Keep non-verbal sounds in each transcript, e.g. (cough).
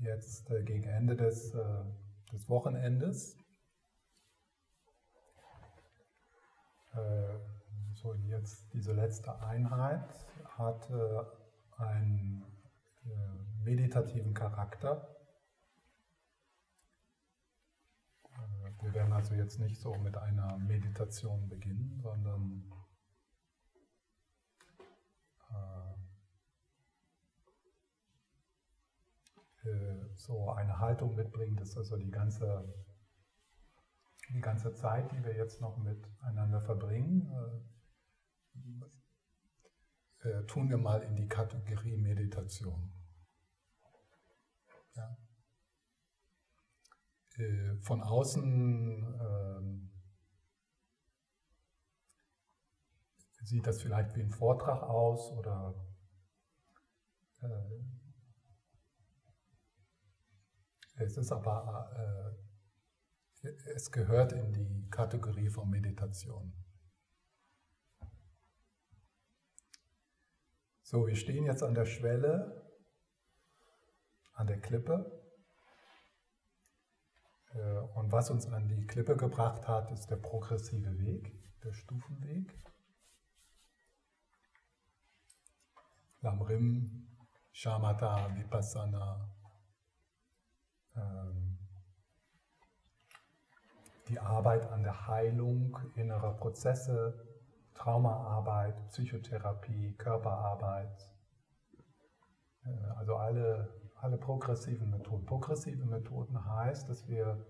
jetzt äh, gegen Ende des, äh, des Wochenendes. Äh, so jetzt diese letzte Einheit hat einen meditativen Charakter. Wir werden also jetzt nicht so mit einer Meditation beginnen, sondern so eine Haltung mitbringen, dass also die ganze, die ganze Zeit, die wir jetzt noch miteinander verbringen, äh, äh, tun wir mal in die Kategorie Meditation. Ja. Äh, von außen ähm, sieht das vielleicht wie ein Vortrag aus oder es ist aber, äh, es gehört in die Kategorie von Meditation. So, wir stehen jetzt an der Schwelle, an der Klippe. Äh, und was uns an die Klippe gebracht hat, ist der progressive Weg, der Stufenweg. Lamrim, Shamatha, Vipassana, die Arbeit an der Heilung innerer Prozesse, Traumaarbeit, Psychotherapie, Körperarbeit, äh, also alle, alle progressiven Methoden. Progressive Methoden heißt, dass wir,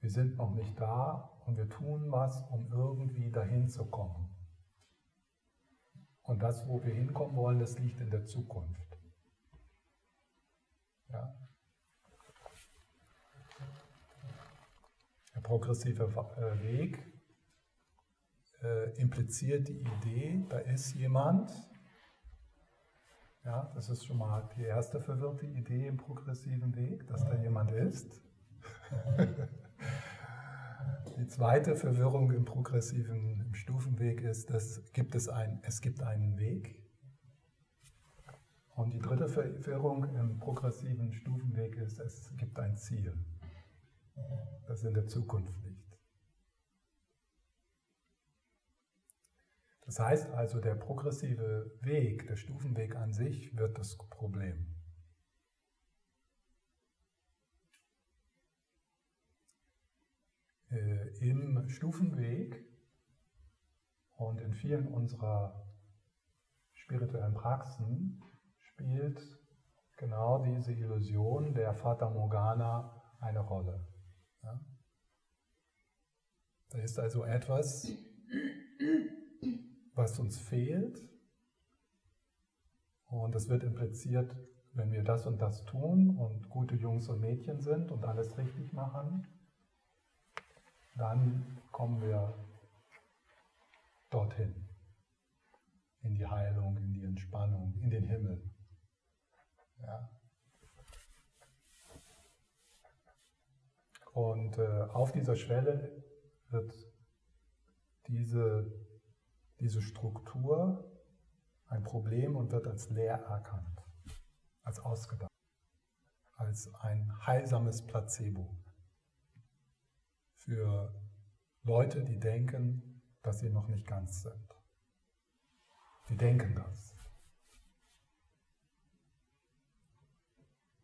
wir sind noch nicht da und wir tun was, um irgendwie dahin zu kommen. Und das, wo wir hinkommen wollen, das liegt in der Zukunft. Ja? Der progressive äh, Weg äh, impliziert die Idee, da ist jemand, ja, das ist schon mal die erste verwirrte Idee im progressiven Weg, dass da jemand ist. (laughs) die zweite Verwirrung im progressiven im Stufenweg ist, dass gibt es, ein, es gibt einen Weg. Und die dritte Verwirrung im progressiven Stufenweg ist, es gibt ein Ziel das in der Zukunft liegt. Das heißt also, der progressive Weg, der Stufenweg an sich wird das Problem. Äh, Im Stufenweg und in vielen unserer spirituellen Praxen spielt genau diese Illusion der Fata Morgana eine Rolle. Ja? Da ist also etwas, was uns fehlt. Und es wird impliziert, wenn wir das und das tun und gute Jungs und Mädchen sind und alles richtig machen, dann kommen wir dorthin. In die Heilung, in die Entspannung, in den Himmel. Ja. Und äh, auf dieser Schwelle wird diese, diese Struktur ein Problem und wird als leer erkannt, als ausgedacht, als ein heilsames Placebo für Leute, die denken, dass sie noch nicht ganz sind. Die denken das.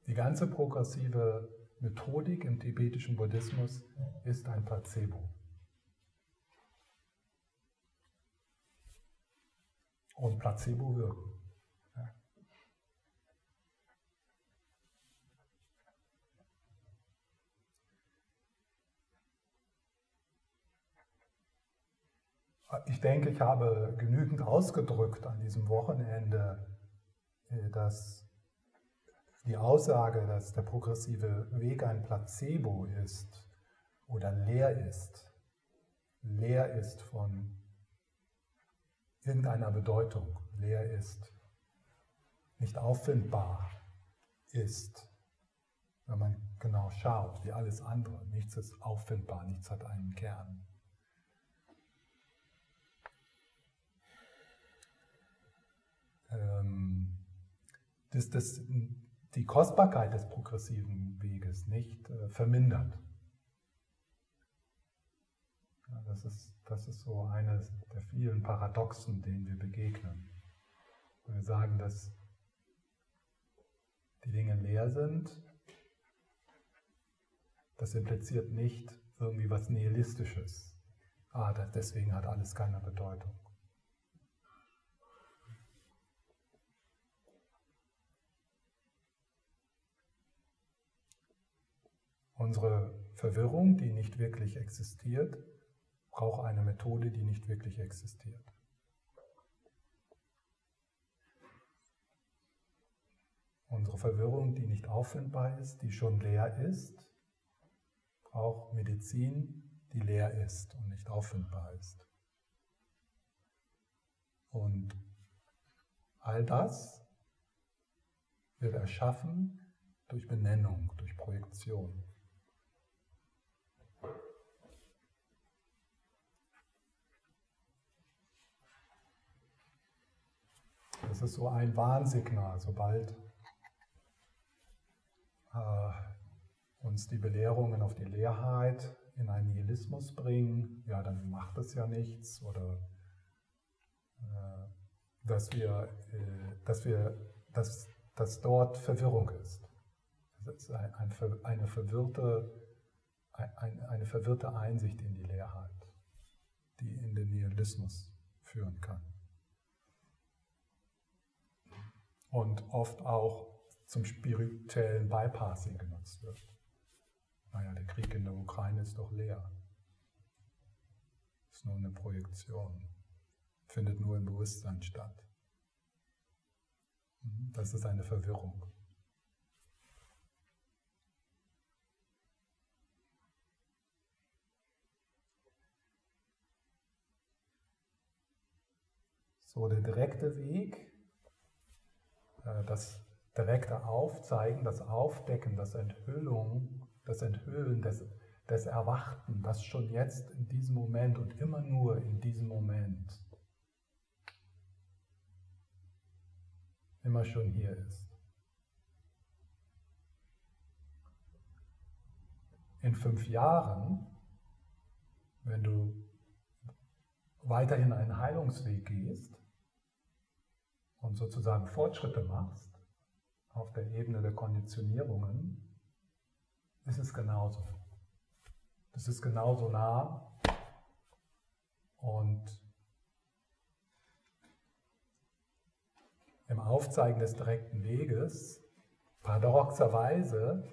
Die ganze progressive Methodik im tibetischen Buddhismus ist ein Placebo. Und Placebo wirken. Ich denke, ich habe genügend ausgedrückt an diesem Wochenende, äh, dass die Aussage, dass der progressive Weg ein Placebo ist oder leer ist, leer ist von irgendeiner Bedeutung, leer ist, nicht auffindbar ist, wenn man genau schaut, wie alles andere. Nichts ist auffindbar, nichts hat einen Kern. Ähm, das, das die Kostbarkeit des progressiven Weges nicht äh, vermindert. Ja, das, ist, das ist so eines der vielen Paradoxen, denen wir begegnen. Wir sagen, dass die Dinge leer sind. Das impliziert nicht irgendwie was Nihilistisches. Ah, deswegen hat alles keine Bedeutung. Unsere Verwirrung, die nicht wirklich existiert, braucht eine Methode, die nicht wirklich existiert. Unsere Verwirrung, die nicht auffindbar ist, die schon leer ist, braucht Medizin, die leer ist und nicht auffindbar ist. Und all das wird erschaffen durch Benennung, durch Projektion. Das ist so ein Warnsignal, sobald äh, uns die Belehrungen auf die Leerheit in einen Nihilismus bringen, ja, dann macht es ja nichts oder äh, dass wir, äh, dass wir, dass, dass dort Verwirrung ist. Das ist ein, ein, eine, verwirrte, ein, eine verwirrte Einsicht in die Leerheit, die in den Nihilismus führen kann. Und oft auch zum spirituellen Bypassing genutzt wird. Naja, der Krieg in der Ukraine ist doch leer. Ist nur eine Projektion. Findet nur im Bewusstsein statt. Mhm, das ist eine Verwirrung. So, der direkte Weg, das direkte Aufzeigen, das Aufdecken, das Enthüllung, das Enthüllen des, des Erwachten, das schon jetzt in diesem Moment und immer nur in diesem Moment immer schon hier ist. In fünf Jahren, wenn du weiterhin einen Heilungsweg gehst und sozusagen Fortschritte machst, auf der Ebene der Konditionierungen ist es genauso. Das ist genauso nah und im Aufzeigen des direkten Weges, paradoxerweise,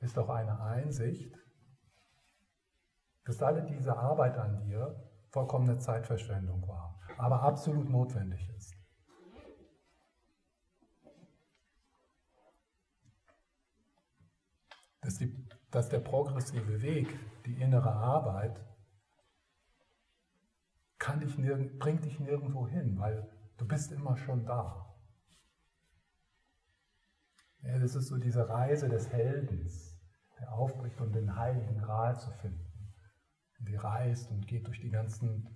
ist auch eine Einsicht, dass alle diese Arbeit an dir vollkommene Zeitverschwendung war, aber absolut notwendig ist. dass, die, dass der progressive Weg, die innere Arbeit, kann dich nirg bringt dich nirgendwo hin, weil du bist immer schon da. Ja, das ist so diese Reise des Heldens, der aufbricht, um den heiligen Gral zu finden. Die reist und geht durch die ganzen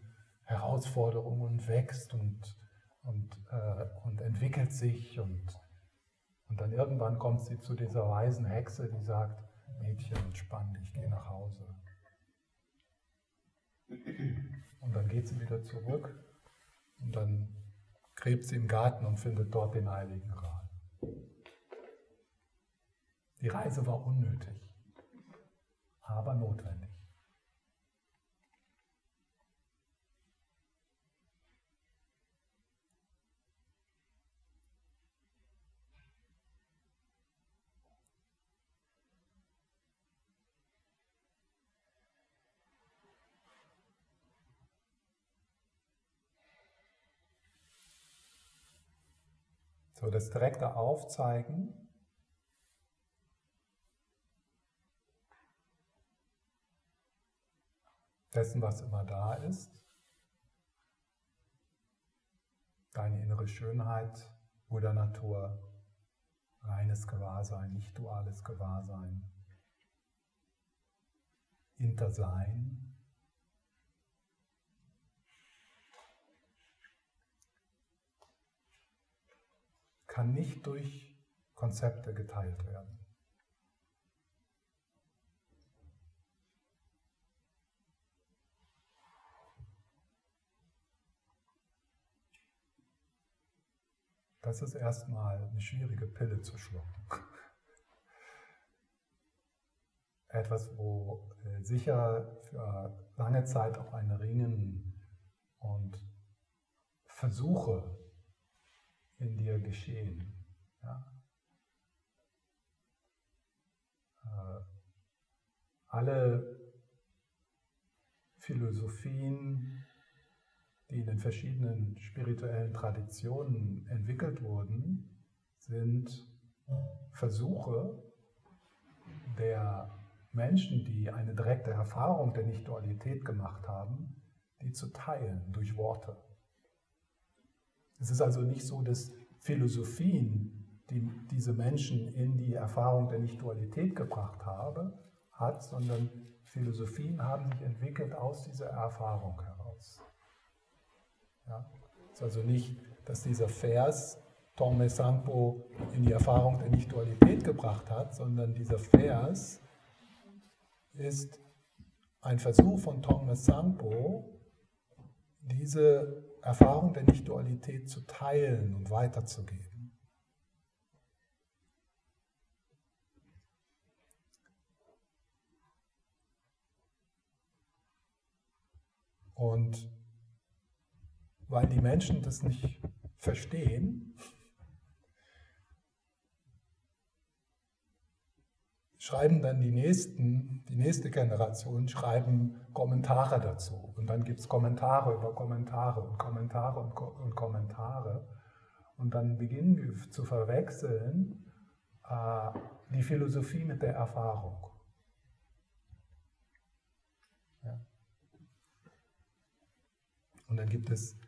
Herausforderungen und wächst und, und, äh, und entwickelt sich und und dann irgendwann kommt sie zu dieser weisen Hexe, die sagt, Mädchen, entspann dich, geh nach Hause. Und dann geht sie wieder zurück und dann gräbt sie im Garten und findet dort den heiligen Gral. Die Reise war unnötig, aber notwendig. So das direkte Aufzeigen. Dessen, was immer da ist, deine innere Schönheit, Buddha Natur, reines Gewahrsein, nicht duales Gewahrsein, Intersein, kann nicht durch Konzepte geteilt werden. Das ist erstmal eine schwierige Pille zu schlucken. (laughs) Etwas, wo äh, sicher für lange Zeit auch ein Ringen und Versuche in dir geschehen. Ja? Äh, alle Philosophien, die in den verschiedenen spirituellen Traditionen entwickelt wurden, sind Versuche der Menschen, die eine direkte Erfahrung der Nicht-Dualität gemacht haben, die zu teilen durch Worte. Es ist also nicht so, dass Philosophien, die diese Menschen in die Erfahrung der Nicht-Dualität gebracht habe, hat, sondern Philosophien haben sich entwickelt aus dieser Erfahrung heraus. Ja? Es ist also nicht, dass dieser Vers Tongme Sangpo in die Erfahrung der Nicht-Dualität gebracht hat, sondern dieser Vers ist ein Versuch von Tongme Sangpo, diese Erfahrung der Nicht-Dualität zu teilen und weiterzugeben. Und weil die Menschen das nicht verstehen, schreiben dann die nächsten, die nächste Generation, schreiben Kommentare dazu. Und dann gibt es Kommentare über Kommentare und Kommentare und, und, Kommentare. Und dann beginnen wir zu verwechseln äh, die Philosophie mit der Erfahrung. Ja. Und dann gibt es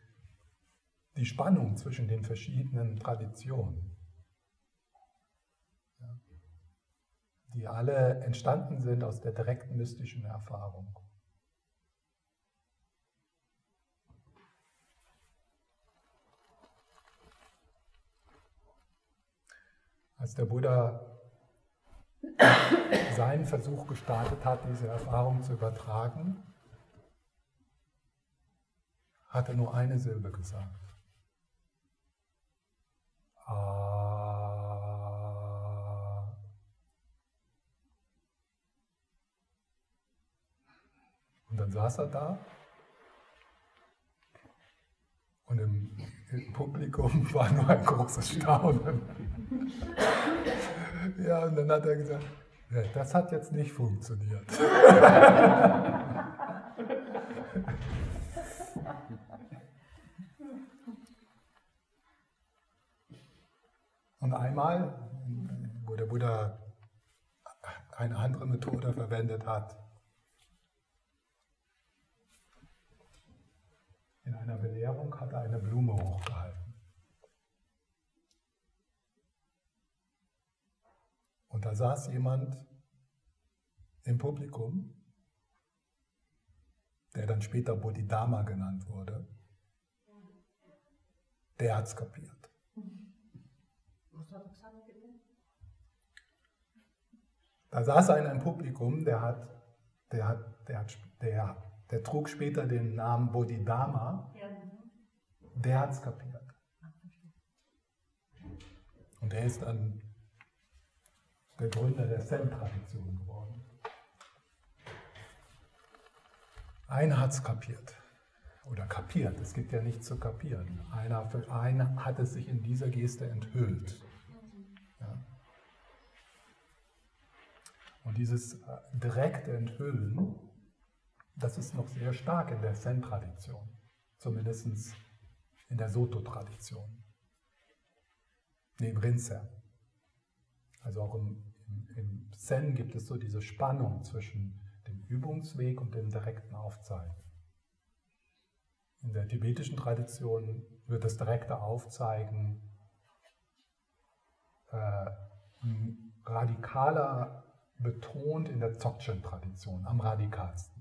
die Spannung zwischen den verschiedenen Traditionen, die alle entstanden sind aus der direkten mystischen Erfahrung. Als der Buddha seinen Versuch gestartet hat, diese Erfahrung zu übertragen, hat er nur eine Silbe gesagt. Ah. Und dann saß er da und im, im Publikum (laughs) war nur ein großes Staunen. (laughs) Ja, und dann hat er gesagt, ja, das hat jetzt nicht funktioniert. (laughs) Und einmal, wo der Buddha eine andere Methode verwendet hat, in einer Belehrung hat er eine Blume hochgehalten. Und da saß jemand im Publikum, der dann später Bodhidharma genannt wurde, der hat es kapiert. Da saß einer im Publikum, der hat, der hat, der hat, der, der trug später den Namen Bodhidharma. Der hat es kapiert. Und er ist dann der Gründer der Zen-Tradition geworden. Einer hat es kapiert. Oder kapiert. Es gibt ja nichts zu kapieren. Einer, einer hat es sich in dieser Geste enthüllt. Und dieses äh, direkte Enthüllen, das ist noch sehr stark in der Zen-Tradition, zumindest in der Soto-Tradition, neben Rinzen. Also auch im, im, im Zen gibt es so diese Spannung zwischen dem Übungsweg und dem direkten Aufzeigen. In der tibetischen Tradition wird das direkte Aufzeigen äh, radikaler betont in der Dzogchen-Tradition, am radikalsten.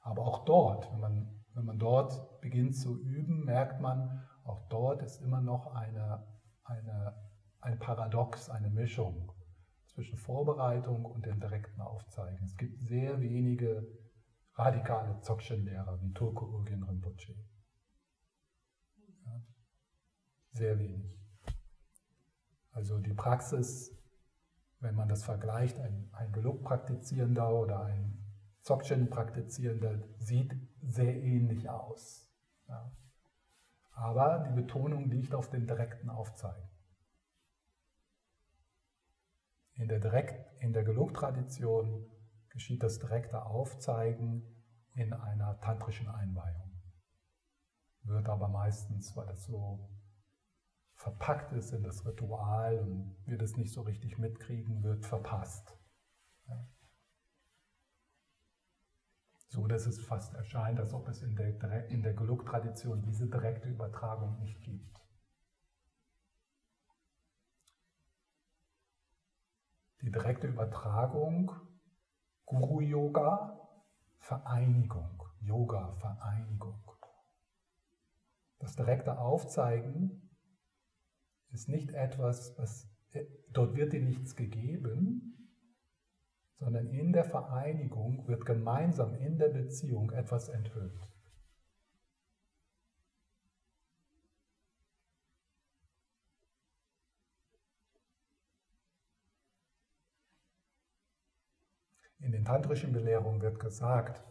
Aber auch dort, wenn man, wenn man dort beginnt zu üben, merkt man, auch dort ist immer noch eine, eine, ein Paradox, eine Mischung zwischen Vorbereitung und dem direkten Aufzeigen. Es gibt sehr wenige radikale Dzogchen-Lehrer wie Turko Urgyen Rinpoche. Ja, sehr wenig. Also die Praxis, wenn man das vergleicht, ein, ein Geluk-Praktizierender oder ein Dzogchen-Praktizierender sieht sehr ähnlich aus. Ja. Aber die Betonung liegt auf dem direkten Aufzeigen. In der, direkt, der Gelug-Tradition geschieht das direkte Aufzeigen in einer tantrischen Einweihung. Wird aber meistens, weil das so verpackt ist in das Ritual und wir das nicht so richtig mitkriegen, wird verpasst. Ja. So dass es fast erscheint, als ob es in der, in der Geluk-Tradition diese direkte Übertragung nicht gibt. Die direkte Übertragung, Guru-Yoga, Vereinigung, Yoga, Vereinigung. Das direkte Aufzeigen ist nicht etwas, was dort wird dir nichts gegeben, sondern in der Vereinigung wird gemeinsam in der Beziehung etwas enthüllt. In den tantrischen Belehrungen wird gesagt,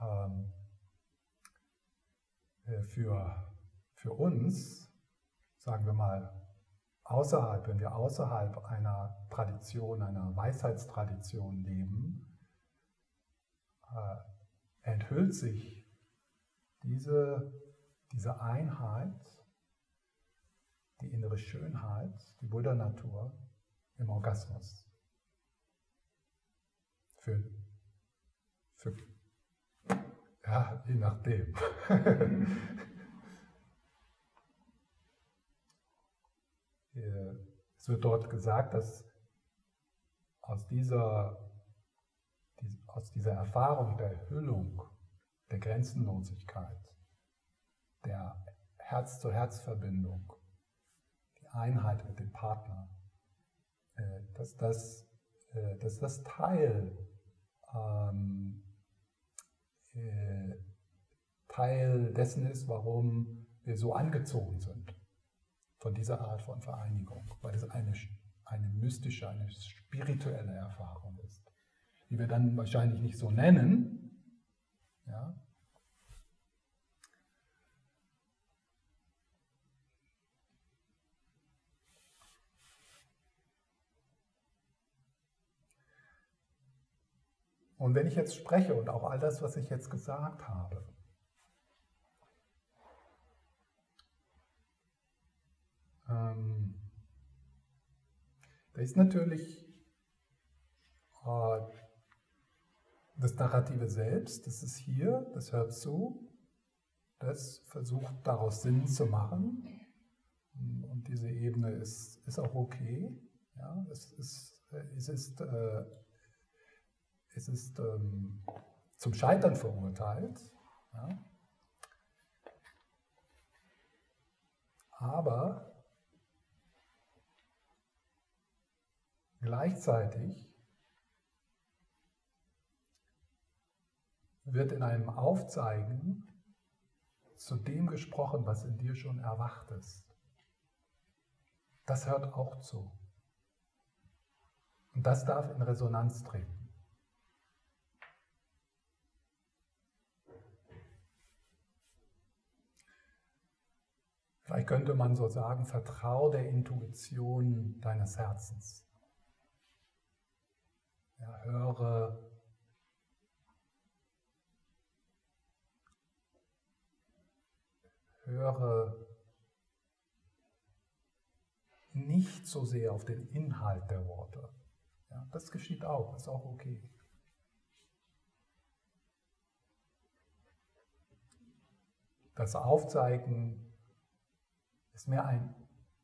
ähm, äh, für, für uns, sagen wir mal, außerhalb, wenn wir außerhalb einer Tradition, einer Weisheitstradition leben, äh, enthüllt sich diese, diese Einheit, die innere Schönheit, die Buddha-Natur im Orgasmus für, für ja, je nachdem. (laughs) es wird dort gesagt, dass aus dieser, aus dieser Erfahrung der Erfüllung, der Grenzenlosigkeit, der Herz-zu-Herz-Verbindung, die Einheit mit dem Partner, äh, dass das, äh, dass das Teil ähm, äh, Teil dessen ist, warum wir so angezogen sind von dieser Art von Vereinigung, weil es eine, eine mystische, eine spirituelle Erfahrung ist, die wir dann wahrscheinlich nicht so nennen, ja, Und wenn ich jetzt spreche und auch all das, was ich jetzt gesagt habe, da ist natürlich äh, das Narrative selbst, das ist hier, das hört zu, das versucht daraus Sinn zu machen. Und diese Ebene ist, ist auch okay. Ja, es ist, es ist äh, es ist ähm, zum Scheitern verurteilt. Ja. Aber gleichzeitig wird in einem Aufzeigen zu dem gesprochen, was in dir schon erwacht ist. Das hört auch zu. Und das darf in Resonanz treten. Vielleicht könnte man so sagen, vertraue der Intuition deines Herzens. Ja, höre höre nicht so sehr auf den Inhalt der Worte. Ja, das geschieht auch, ist auch okay. Das Aufzeigen ist mehr ein,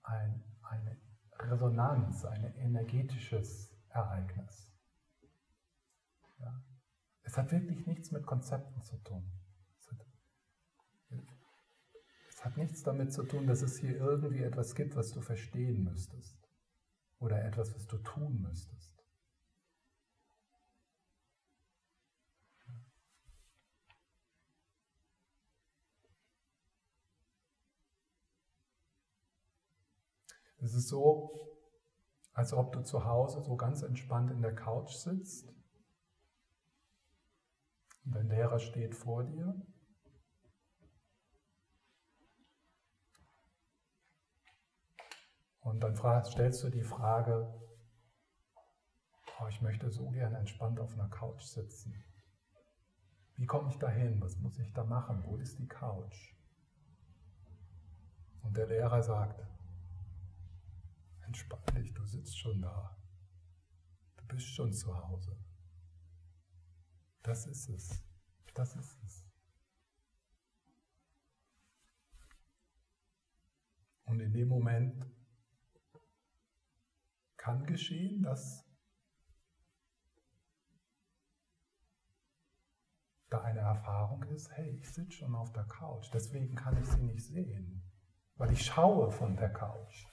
ein, eine Resonanz, ein energetisches Ereignis. Ja? Es hat wirklich nichts mit Konzepten zu tun. Es hat, es hat nichts damit zu tun, dass es hier irgendwie etwas gibt, was du verstehen müsstest. Oder etwas, was du tun müsstest. Es ist so, als ob du zu Hause so ganz entspannt in der Couch sitzt dein Lehrer steht vor dir. Und dann stellst du die Frage, oh, ich möchte so gern entspannt auf einer Couch sitzen. Wie komme ich da hin? Was muss ich da machen? Wo ist die Couch? Und der Lehrer sagt, Entspann dich, du sitzt schon da. Du bist schon zu Hause. Das ist es. Das ist es. Und in dem Moment kann geschehen, dass da eine Erfahrung ist, hey, ich sitze schon auf der Couch, deswegen kann ich sie nicht sehen, weil ich schaue von der Couch.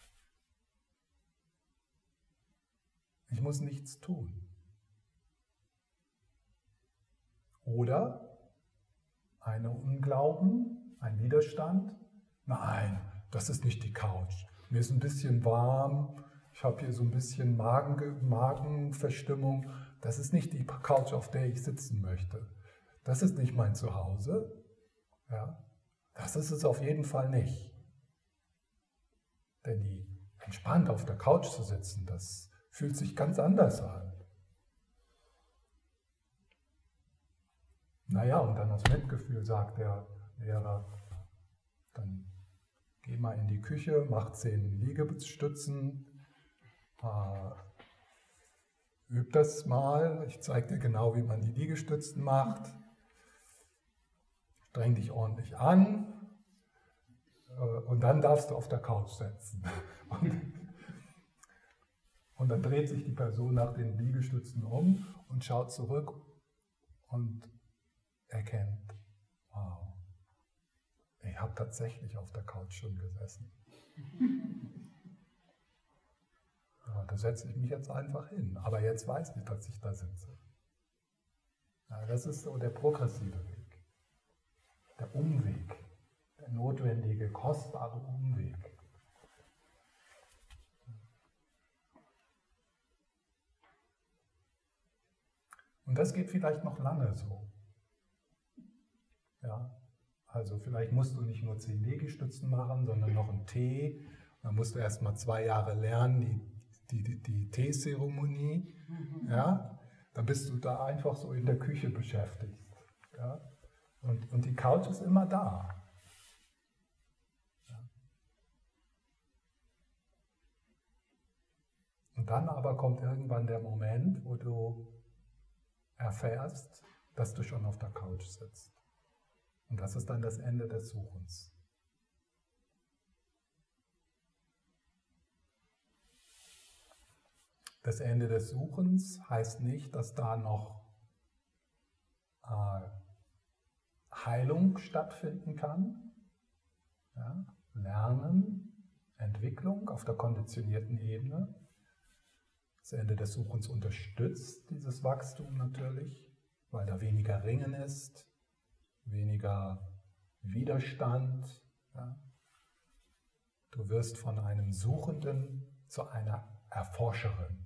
Ich muss nichts tun. Oder ein Unglauben, ein Widerstand. Nein, das ist nicht die Couch. Mir ist ein bisschen warm. Ich habe hier so ein bisschen Magen, Magenverstimmung. Das ist nicht die Couch, auf der ich sitzen möchte. Das ist nicht mein Zuhause. Ja, das ist es auf jeden Fall nicht. Denn die entspannt auf der Couch zu sitzen, das fühlt sich ganz anders an. Naja, und dann aus Mitgefühl sagt der Lehrer, dann geh mal in die Küche, mach zehn Liegestützen, äh, üb das mal, ich zeige dir genau, wie man die Liegestützen macht, streng dich ordentlich an äh, und dann darfst du auf der Couch sitzen. (laughs) Und und dann dreht sich die Person nach den Liegestützen um und schaut zurück und erkennt, wow, ich habe tatsächlich auf der Couch schon gesessen. (laughs) Ja, da setze ich mich jetzt einfach hin. Aber jetzt weiß ich, dass ich da sitze. Ja, das ist so der progressive Weg. Der Umweg. Der notwendige, kostbare Umweg. Und das geht vielleicht noch lange so. Ja, also vielleicht musst du nicht nur zehn Liegestützen machen, sondern noch einen Tee. Dann musst du erst mal zwei Jahre lernen, die, die, die, die Teezeremonie. Ja, dann bist du da einfach so in der Küche beschäftigt. Ja? Und, und die Couch ist immer da. Und dann aber kommt irgendwann der Moment, wo du erfährst, dass du schon auf der Couch sitzt. Und das ist dann das Ende des Suchens. Das Ende des Suchens heißt nicht, dass da noch äh, Heilung stattfinden kann. Ja? Lernen, Entwicklung auf der konditionierten Ebene. Das Ende des Suchens unterstützt dieses Wachstum natürlich, weil da weniger Ringen ist, weniger Widerstand. Ja. Du wirst von einem Suchenden zu einer Erforscherin.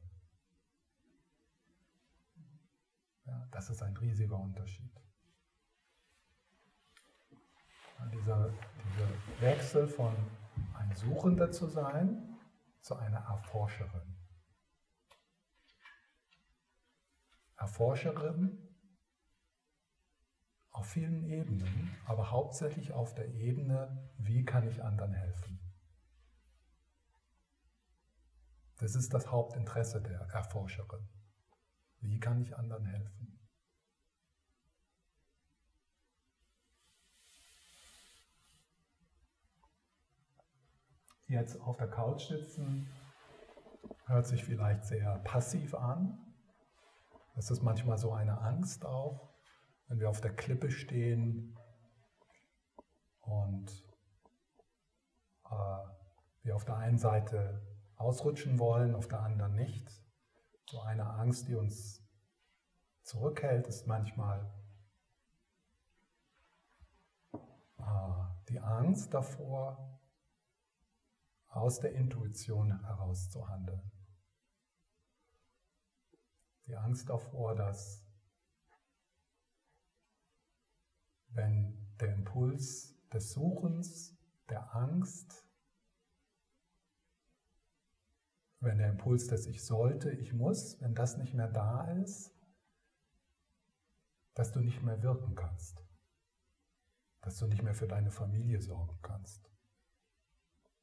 Ja, das ist ein riesiger Unterschied. Ja, dieser, dieser Wechsel von ein Suchender zu sein zu einer Erforscherin. Erforscherin auf vielen Ebenen, aber hauptsächlich auf der Ebene, wie kann ich anderen helfen. Das ist das Hauptinteresse der Erforscherin. Wie kann ich anderen helfen? Jetzt auf der Couch sitzen hört sich vielleicht sehr passiv an, das ist manchmal so eine Angst auch, wenn wir auf der Klippe stehen und wir auf der einen Seite ausrutschen wollen, auf der anderen nicht. So eine Angst, die uns zurückhält, ist manchmal die Angst davor, aus der Intuition heraus zu handeln. Die Angst davor, dass wenn der Impuls des Suchens, der Angst, wenn der Impuls des Ich sollte, ich muss, wenn das nicht mehr da ist, dass du nicht mehr wirken kannst, dass du nicht mehr für deine Familie sorgen kannst,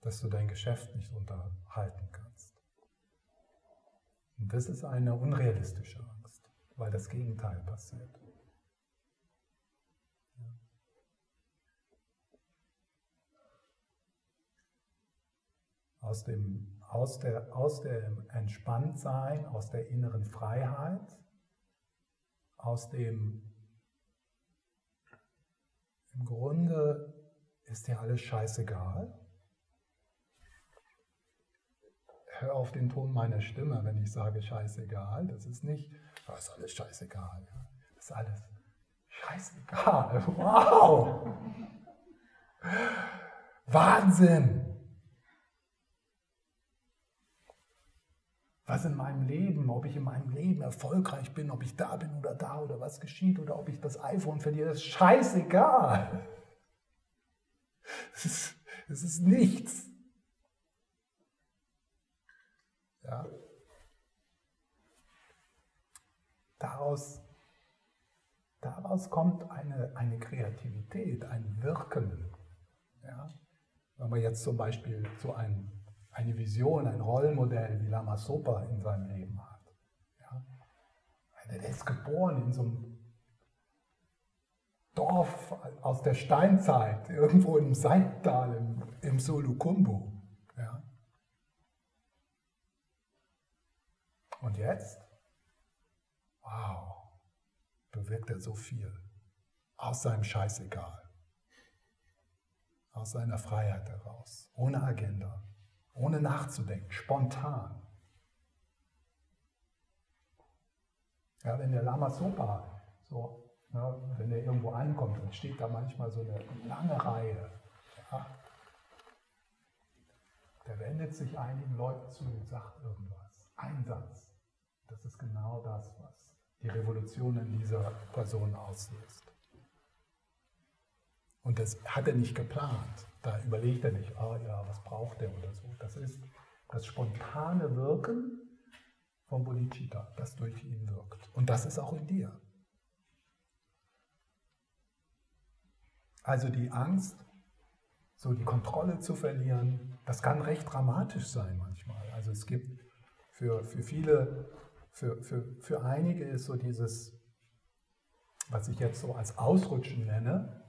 dass du dein Geschäft nicht unterhalten kannst. Und das ist eine unrealistische Angst, weil das Gegenteil passiert. Aus dem, aus, der, aus dem Entspanntsein, aus der inneren Freiheit, aus dem, im Grunde ist dir alles scheißegal hör auf den Ton meiner Stimme, wenn ich sage scheißegal. Das ist nicht, das ist alles scheißegal. Das ist alles scheißegal. Wow! Wahnsinn! Was in meinem Leben, ob ich in meinem Leben erfolgreich bin, ob ich da bin oder da oder was geschieht oder ob ich das iPhone verliere, ist scheißegal. (laughs) Es ist, ist nichts. Ja. Daraus, daraus kommt eine, eine Kreativität, ein Wirken. Ja. Wenn man jetzt zum Beispiel so ein, eine Vision, ein Rollenmodell wie Lama Sopa in seinem Leben hat. Ja. Der ist geboren in so einem Dorf aus der Steinzeit, irgendwo im Seittal im, im Solukumbu. Und jetzt? Wow, bewirkt er so viel. Aus seinem Scheißegal. Aus seiner Freiheit heraus. Ohne Agenda. Ohne nachzudenken. Spontan. Ja, wenn der Lama Sopa so, ne, wenn er irgendwo ankommt, dann steht da manchmal so eine lange Reihe. Ja, der wendet sich einigen Leuten zu und sagt irgendwas. Ein Satz. Das ist genau das, was die Revolution in dieser Person auslöst. Und das hat er nicht geplant. Da überlegt er nicht, ah ja, was braucht er oder so. Das ist das spontane Wirken von Bodhicitta, das durch ihn wirkt. Und das ist auch in dir. Also die Angst, so die Kontrolle zu verlieren, das kann recht dramatisch sein manchmal. Also es gibt für, für viele für, für, für einige ist so dieses, was ich jetzt so als Ausrutschen nenne,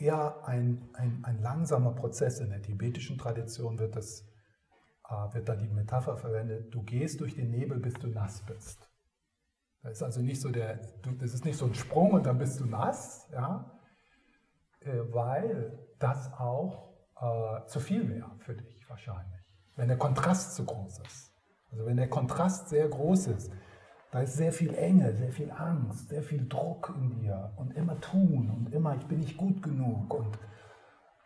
eher ein, ein, ein langsamer Prozess. In der tibetischen Tradition wird, das, äh, wird da die Metapher verwendet, du gehst durch den Nebel, bis du nass bist. Das ist also nicht so der, das ist nicht so ein Sprung und dann bist du nass, ja, äh, weil das auch äh, zu viel wäre für dich wahrscheinlich, wenn der Kontrast zu groß ist. Also wenn der Kontrast sehr groß ist, da ist sehr viel Enge, sehr viel Angst, sehr viel Druck in dir und immer tun und immer, ich bin nicht gut genug und,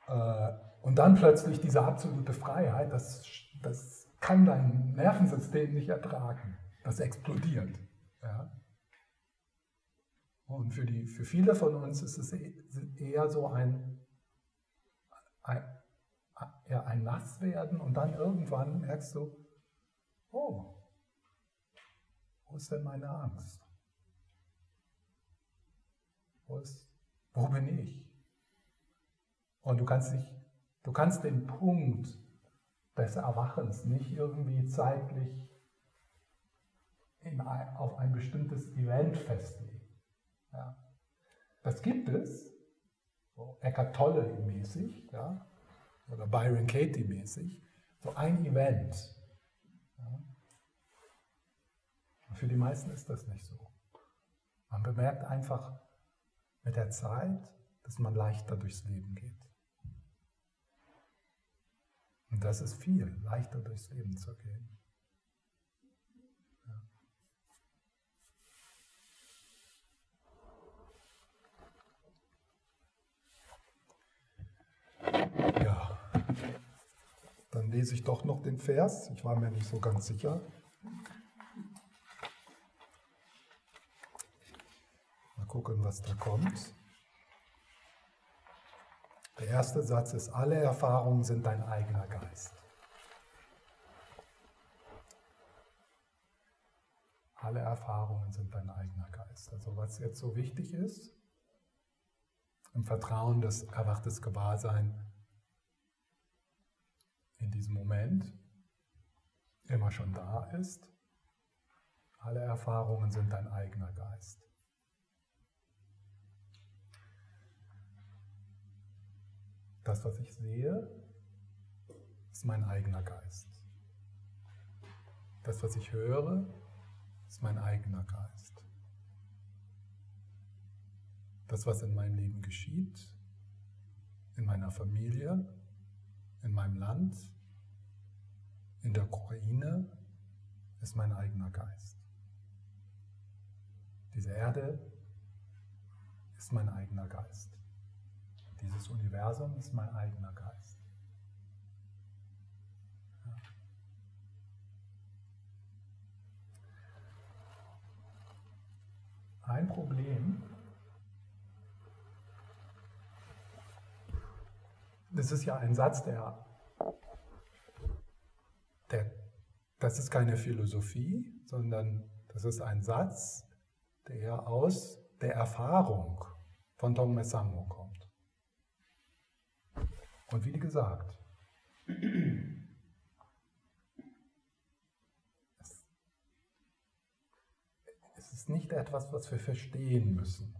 äh, und dann plötzlich diese absolute Freiheit, das, das kann dein Nervensystem nicht ertragen. Das explodiert. Ja? Und für, die, für viele von uns ist es e, eher so ein, ein, ein Nasswerden und dann irgendwann merkst du, oh, wo ist denn meine Angst? Wo, ist, wo bin ich? Und du kannst dich, du kannst den Punkt des Erwachens nicht irgendwie zeitlich in, auf ein bestimmtes Event festlegen. Ja. Das gibt es, so Eckhart Tolle mäßig, ja, oder Byron Katie mäßig, so ein Event, Für die meisten ist das nicht so. Man bemerkt einfach mit der Zeit, dass man leichter durchs Leben geht. Und das ist viel, leichter durchs Leben zu gehen. Ja, dann lese ich doch noch den Vers. Ich war mir nicht so ganz sicher. Gucken, was da kommt. Der erste Satz ist, alle Erfahrungen sind dein eigener Geist. Alle Erfahrungen sind dein eigener Geist. Also was jetzt so wichtig ist, im Vertrauen, dass erwachtes Gewahrsein in diesem Moment immer schon da ist. Alle Erfahrungen sind dein eigener Geist. Das, was ich sehe, ist mein eigener Geist. Das, was ich höre, ist mein eigener Geist. Das, was in meinem Leben geschieht, in meiner Familie, in meinem Land, in der Ukraine, ist mein eigener Geist. Diese Erde ist mein eigener Geist. Dieses Universum ist mein eigener Geist. Ein Problem, das ist ja ein Satz, der, der, das ist keine Philosophie, sondern das ist ein Satz, der aus der Erfahrung von Tongme Sammo kommt. Und wie gesagt, es ist nicht etwas, was wir verstehen müssen.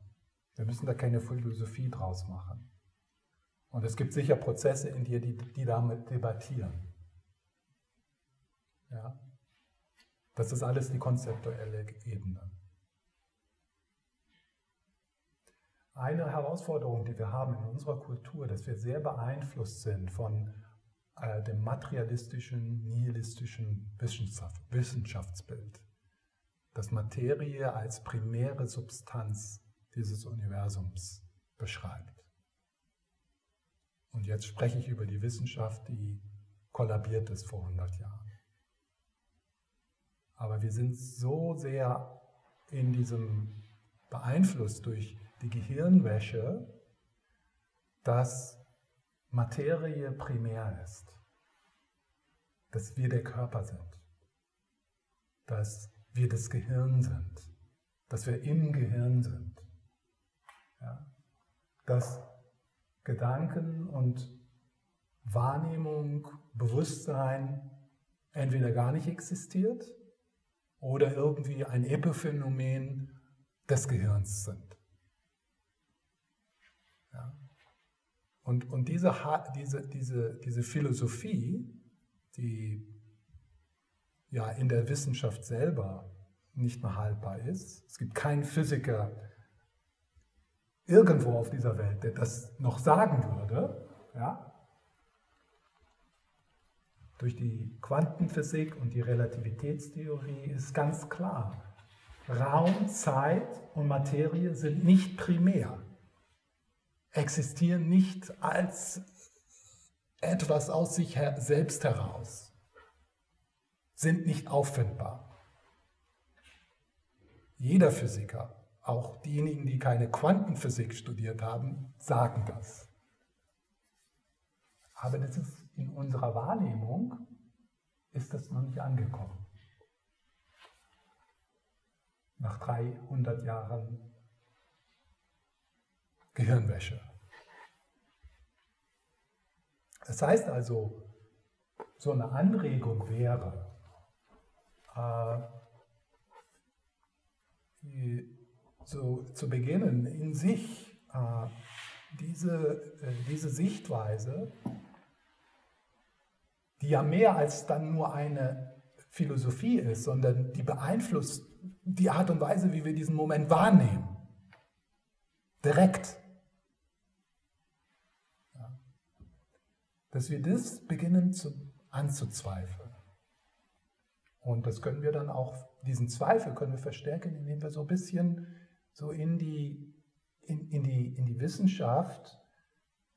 Wir müssen da keine Philosophie draus machen. Und es gibt sicher Prozesse in dir, die, die damit debattieren. Ja? Das ist alles die konzeptuelle Ebene. Eine Herausforderung, die wir haben in unserer Kultur, dass wir sehr beeinflusst sind von äh, dem materialistischen, nihilistischen Wissenschaft, Wissenschaftsbild, das Materie als primäre Substanz dieses Universums beschreibt. Und jetzt spreche ich über die Wissenschaft, die kollabiert ist vor 100 Jahren. Aber wir sind so sehr in diesem beeinflusst durch die Gehirnwäsche, dass Materie primär ist, dass wir der Körper sind, dass wir das Gehirn sind, dass wir im Gehirn sind, ja? dass Gedanken und Wahrnehmung, Bewusstsein entweder gar nicht existiert oder irgendwie ein Epiphänomen des Gehirns sind. Und, und diese, diese, diese, diese Philosophie, die ja in der Wissenschaft selber nicht mehr haltbar ist, es gibt keinen Physiker irgendwo auf dieser Welt, der das noch sagen würde, ja, durch die Quantenphysik und die Relativitätstheorie ist ganz klar, Raum, Zeit und Materie sind nicht primär existieren nicht als etwas aus sich selbst heraus, sind nicht auffindbar. Jeder Physiker, auch diejenigen, die keine Quantenphysik studiert haben, sagen das. Aber das ist in unserer Wahrnehmung ist das noch nicht angekommen. Nach 300 Jahren Gehirnwäsche. Das heißt also, so eine Anregung wäre, äh, so zu beginnen, in sich äh, diese, äh, diese Sichtweise, die ja mehr als dann nur eine Philosophie ist, sondern die beeinflusst die Art und Weise, wie wir diesen Moment wahrnehmen. Direkt. Dass wir das beginnen zu anzuzweifeln. Und das können wir dann auch, diesen Zweifel können wir verstärken, indem wir so ein bisschen so in die, in, in die, in die Wissenschaft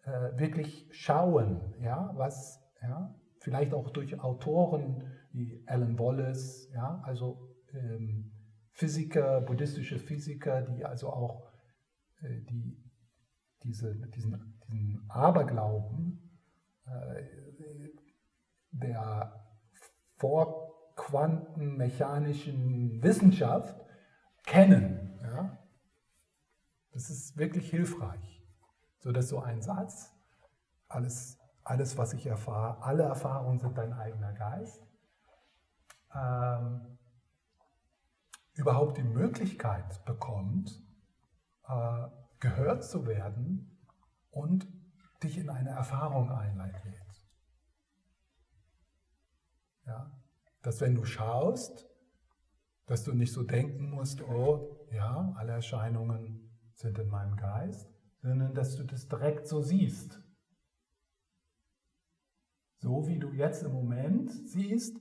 äh, wirklich schauen, ja, was, ja, vielleicht auch durch Autoren wie Alan Wallace, ja, also ähm, Physiker, buddhistische Physiker, die also auch äh, die, diese, diesen, diesen Aberglauben der vorquantenmechanischen Wissenschaft kennen. Ja? Das ist wirklich hilfreich, sodass so ein Satz, alles, alles was ich erfahre, alle Erfahrungen sind dein eigener Geist, ähm, überhaupt die Möglichkeit bekommt, äh, gehört zu werden und dich in eine Erfahrung einleitet. Ja? Dass wenn du schaust, dass du nicht so denken musst, oh ja, alle Erscheinungen sind in meinem Geist, sondern dass du das direkt so siehst. So wie du jetzt im Moment siehst,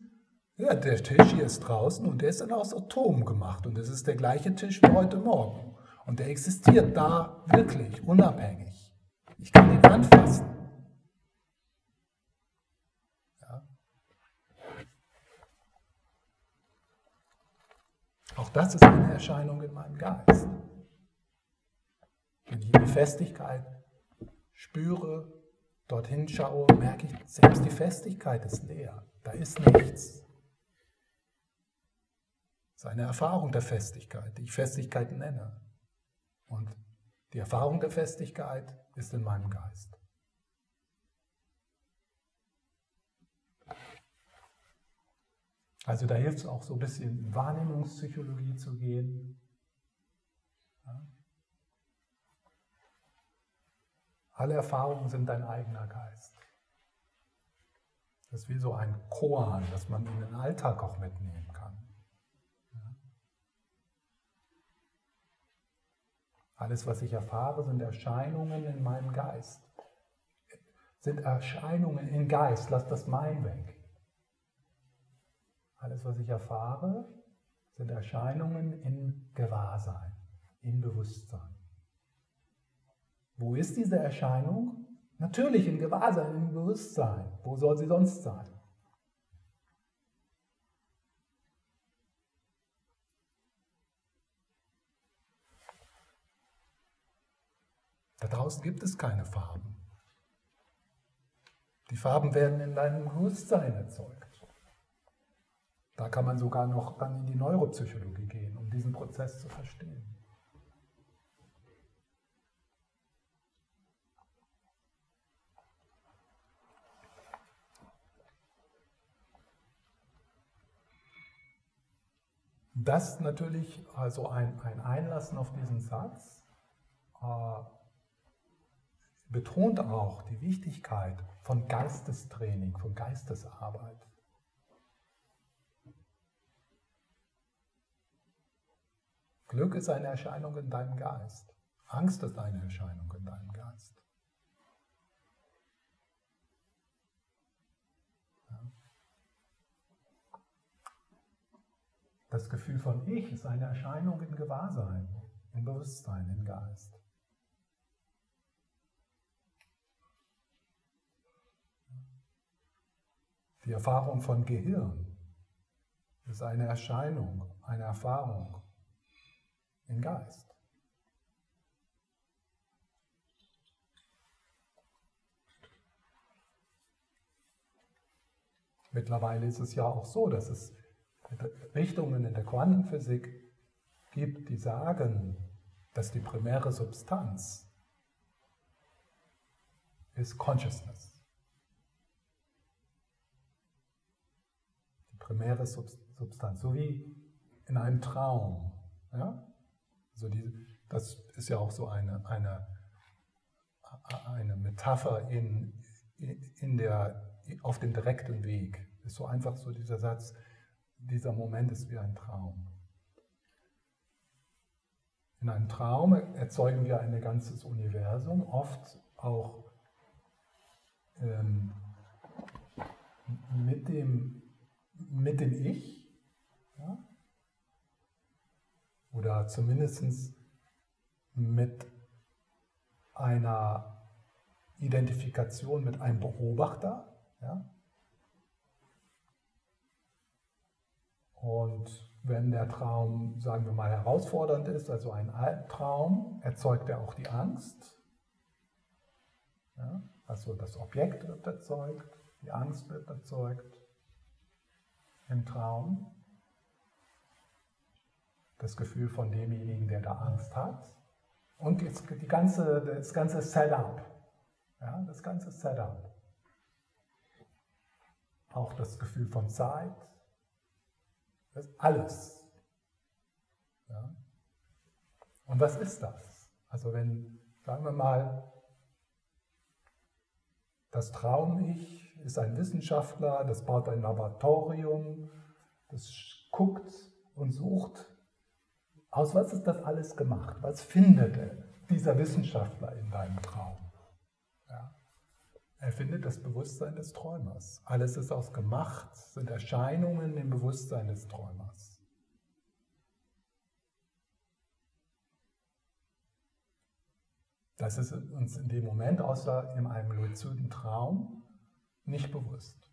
ja, der Tisch hier ist draußen und der ist dann aus Atom gemacht und es ist der gleiche Tisch wie heute Morgen. Und der existiert da wirklich unabhängig. Ich kann ihn anfassen. Ja. Auch das ist eine Erscheinung in meinem Geist. Wenn ich die Festigkeit spüre, dorthin schaue, merke ich, selbst die Festigkeit ist leer. Da ist nichts. Das ist eine Erfahrung der Festigkeit, die ich Festigkeit nenne. Und die Erfahrung der Festigkeit ist in meinem Geist. Also da hilft es auch so ein bisschen in Wahrnehmungspsychologie zu gehen. Ja. Alle Erfahrungen sind dein eigener Geist. Das ist wie so ein Koan, das man in den Alltag auch mitnehmen kann. Alles, was ich erfahre, sind Erscheinungen in meinem Geist. Sind Erscheinungen im Geist. Lass das Mein weg. Alles, was ich erfahre, sind Erscheinungen in Gewahrsein, in Bewusstsein. Wo ist diese Erscheinung? Natürlich in Gewahrsein, in Bewusstsein. Wo soll sie sonst sein? Da draußen gibt es keine Farben. Die Farben werden in deinem Bewusstsein erzeugt. Da kann man sogar noch dann in die Neuropsychologie gehen, um diesen Prozess zu verstehen. Das natürlich, also ein, ein Einlassen auf diesen Satz, äh, betont auch die Wichtigkeit von Geistestraining, von Geistesarbeit. Glück ist eine Erscheinung in deinem Geist. Angst ist eine Erscheinung in deinem Geist. Das Gefühl von Ich ist eine Erscheinung in Gewahrsein, in Bewusstsein, in Geist. Die Erfahrung von Gehirn ist eine Erscheinung, eine Erfahrung im Geist. Mittlerweile ist es ja auch so, dass es Richtungen in der Quantenphysik gibt, die sagen, dass die primäre Substanz ist Consciousness. Primäre Substanz, so wie in einem Traum. Ja? Also die, das ist ja auch so eine, eine, eine Metapher in, in der, auf dem direkten Weg. Ist so einfach so dieser Satz, dieser Moment ist wie ein Traum. In einem Traum erzeugen wir ein ganzes Universum, oft auch ähm, mit dem, mit dem Ich, ja? oder zumindest mit einer Identifikation mit einem Beobachter. Ja? Und wenn der Traum, sagen wir mal, herausfordernd ist, also ein Albtraum, erzeugt er auch die Angst. Ja? Also das Objekt wird erzeugt, die Angst wird erzeugt im Traum. Das Gefühl von demjenigen, der da Angst hat. Und jetzt die ganze, das ganze Setup. Ja, das ganze Setup. Auch das Gefühl von Zeit. Das ist alles. Ja. Und was ist das? Also wenn, sagen wir mal, das Traum-Ich ist ein Wissenschaftler, das baut ein Laboratorium, das guckt und sucht aus was ist das alles gemacht? Was findet dieser Wissenschaftler in deinem Traum? Ja. Er findet das Bewusstsein des Träumers. Alles ist aus gemacht, sind Erscheinungen im Bewusstsein des Träumers. Das ist uns in dem Moment, außer in einem luziden Traum, nicht bewusst.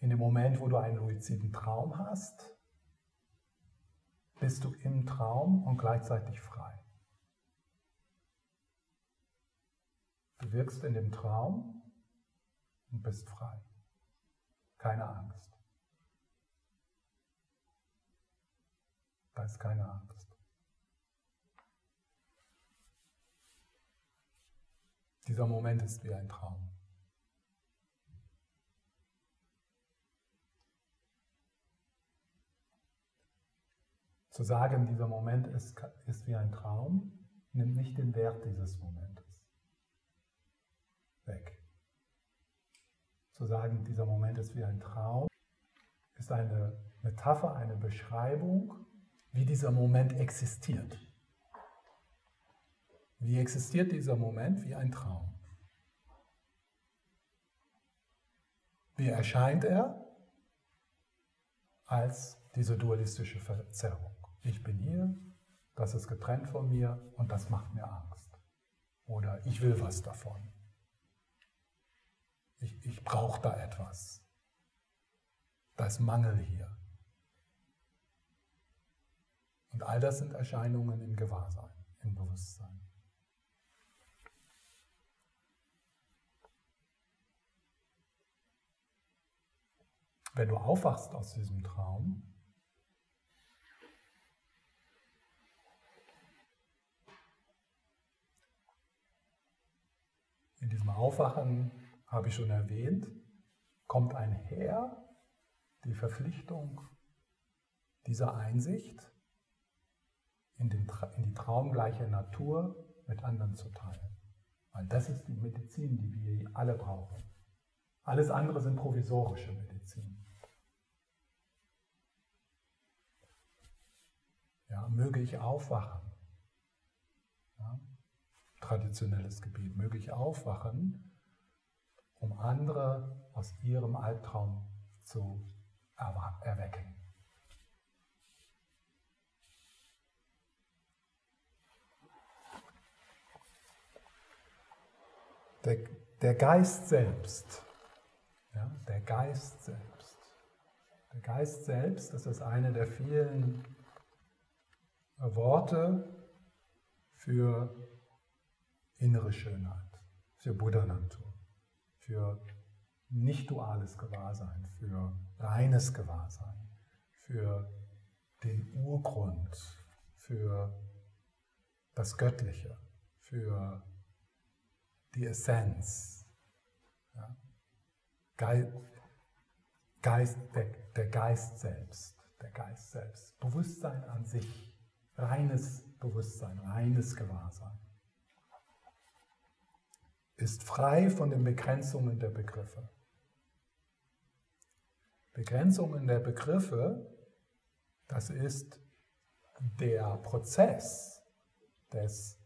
In dem Moment, wo du einen luiziden Traum hast, bist du im Traum und gleichzeitig frei. Du wirkst in dem Traum und bist frei. Keine Angst. Da ist keine Angst. Dieser Moment ist wie ein Traum. Zu sagen, dieser Moment ist, ist wie ein Traum, nimmt nicht den Wert dieses Momentes weg. Zu sagen, dieser Moment ist wie ein Traum, ist eine Metapher, eine Beschreibung, wie dieser Moment existiert. Wie existiert dieser Moment wie ein Traum? Wie erscheint er als diese dualistische Verzerrung? ich bin hier, das ist getrennt von mir und das macht mir Angst. Oder ich will was davon. Ich, ich brauche da etwas. Da ist Mangel hier. Und all das sind Erscheinungen im Gewahrsein, im Bewusstsein. Wenn du aufwachst aus diesem Traum, in diesem Aufwachen, habe ich schon erwähnt, kommt einher die Verpflichtung dieser Einsicht in, den, in die traumgleiche Natur mit anderen zu teilen. Weil das ist die Medizin, die wir alle brauchen. Alles andere sind provisorische Medizin. Ja, möge ich aufwachen. Ja, traditionelles Gebet, möge ich aufwachen, um andere aus ihrem Albtraum zu erwecken. Der, der Geist selbst, ja, der Geist selbst, der Geist selbst, das ist eine der vielen Worte für innere Schönheit, für Buddha-Natur, für nicht-duales Gewahrsein, für reines Gewahrsein, für den Urgrund, für das Göttliche, für die Essenz. Ja? Geist, der, der Geist selbst, der Geist selbst. Bewusstsein an sich, reines Bewusstsein, reines Gewahrsein ist frei von den Begrenzungen der Begriffe. Begrenzungen der Begriffe, das ist der Prozess des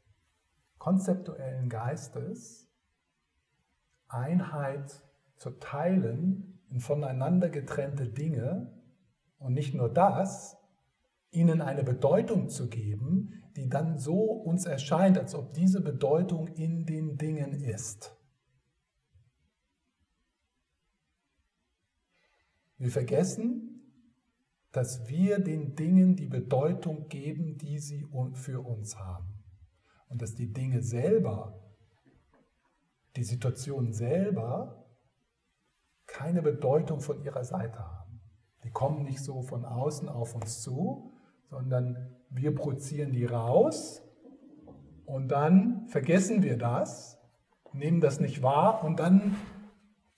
konzeptuellen Geistes, Einheit zu teilen in voneinander getrennte Dinge und nicht nur das, ihnen eine Bedeutung zu geben, die dann so uns erscheint, als ob diese Bedeutung in den Dingen ist. Wir vergessen, dass wir den Dingen die Bedeutung geben, die sie für uns haben. Und dass die Dinge selber, die Situation selber, keine Bedeutung von ihrer Seite haben. Die kommen nicht so von außen auf uns zu, sondern wir produzieren die raus und dann vergessen wir das, nehmen das nicht wahr und dann,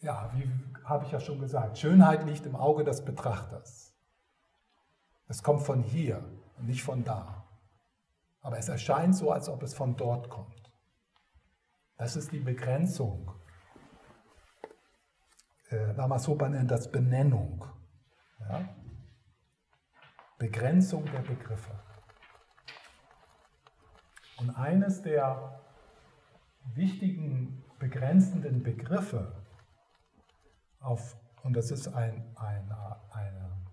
ja, wie habe ich ja schon gesagt, Schönheit liegt im Auge des Betrachters. Es kommt von hier und nicht von da. Aber es erscheint so, als ob es von dort kommt. Das ist die Begrenzung. Äh, Lama Sopa nennt das Benennung. Ja? Begrenzung der Begriffe. Und eines der wichtigen begrenzenden Begriffe, auf, und das ist ein, ein, eine,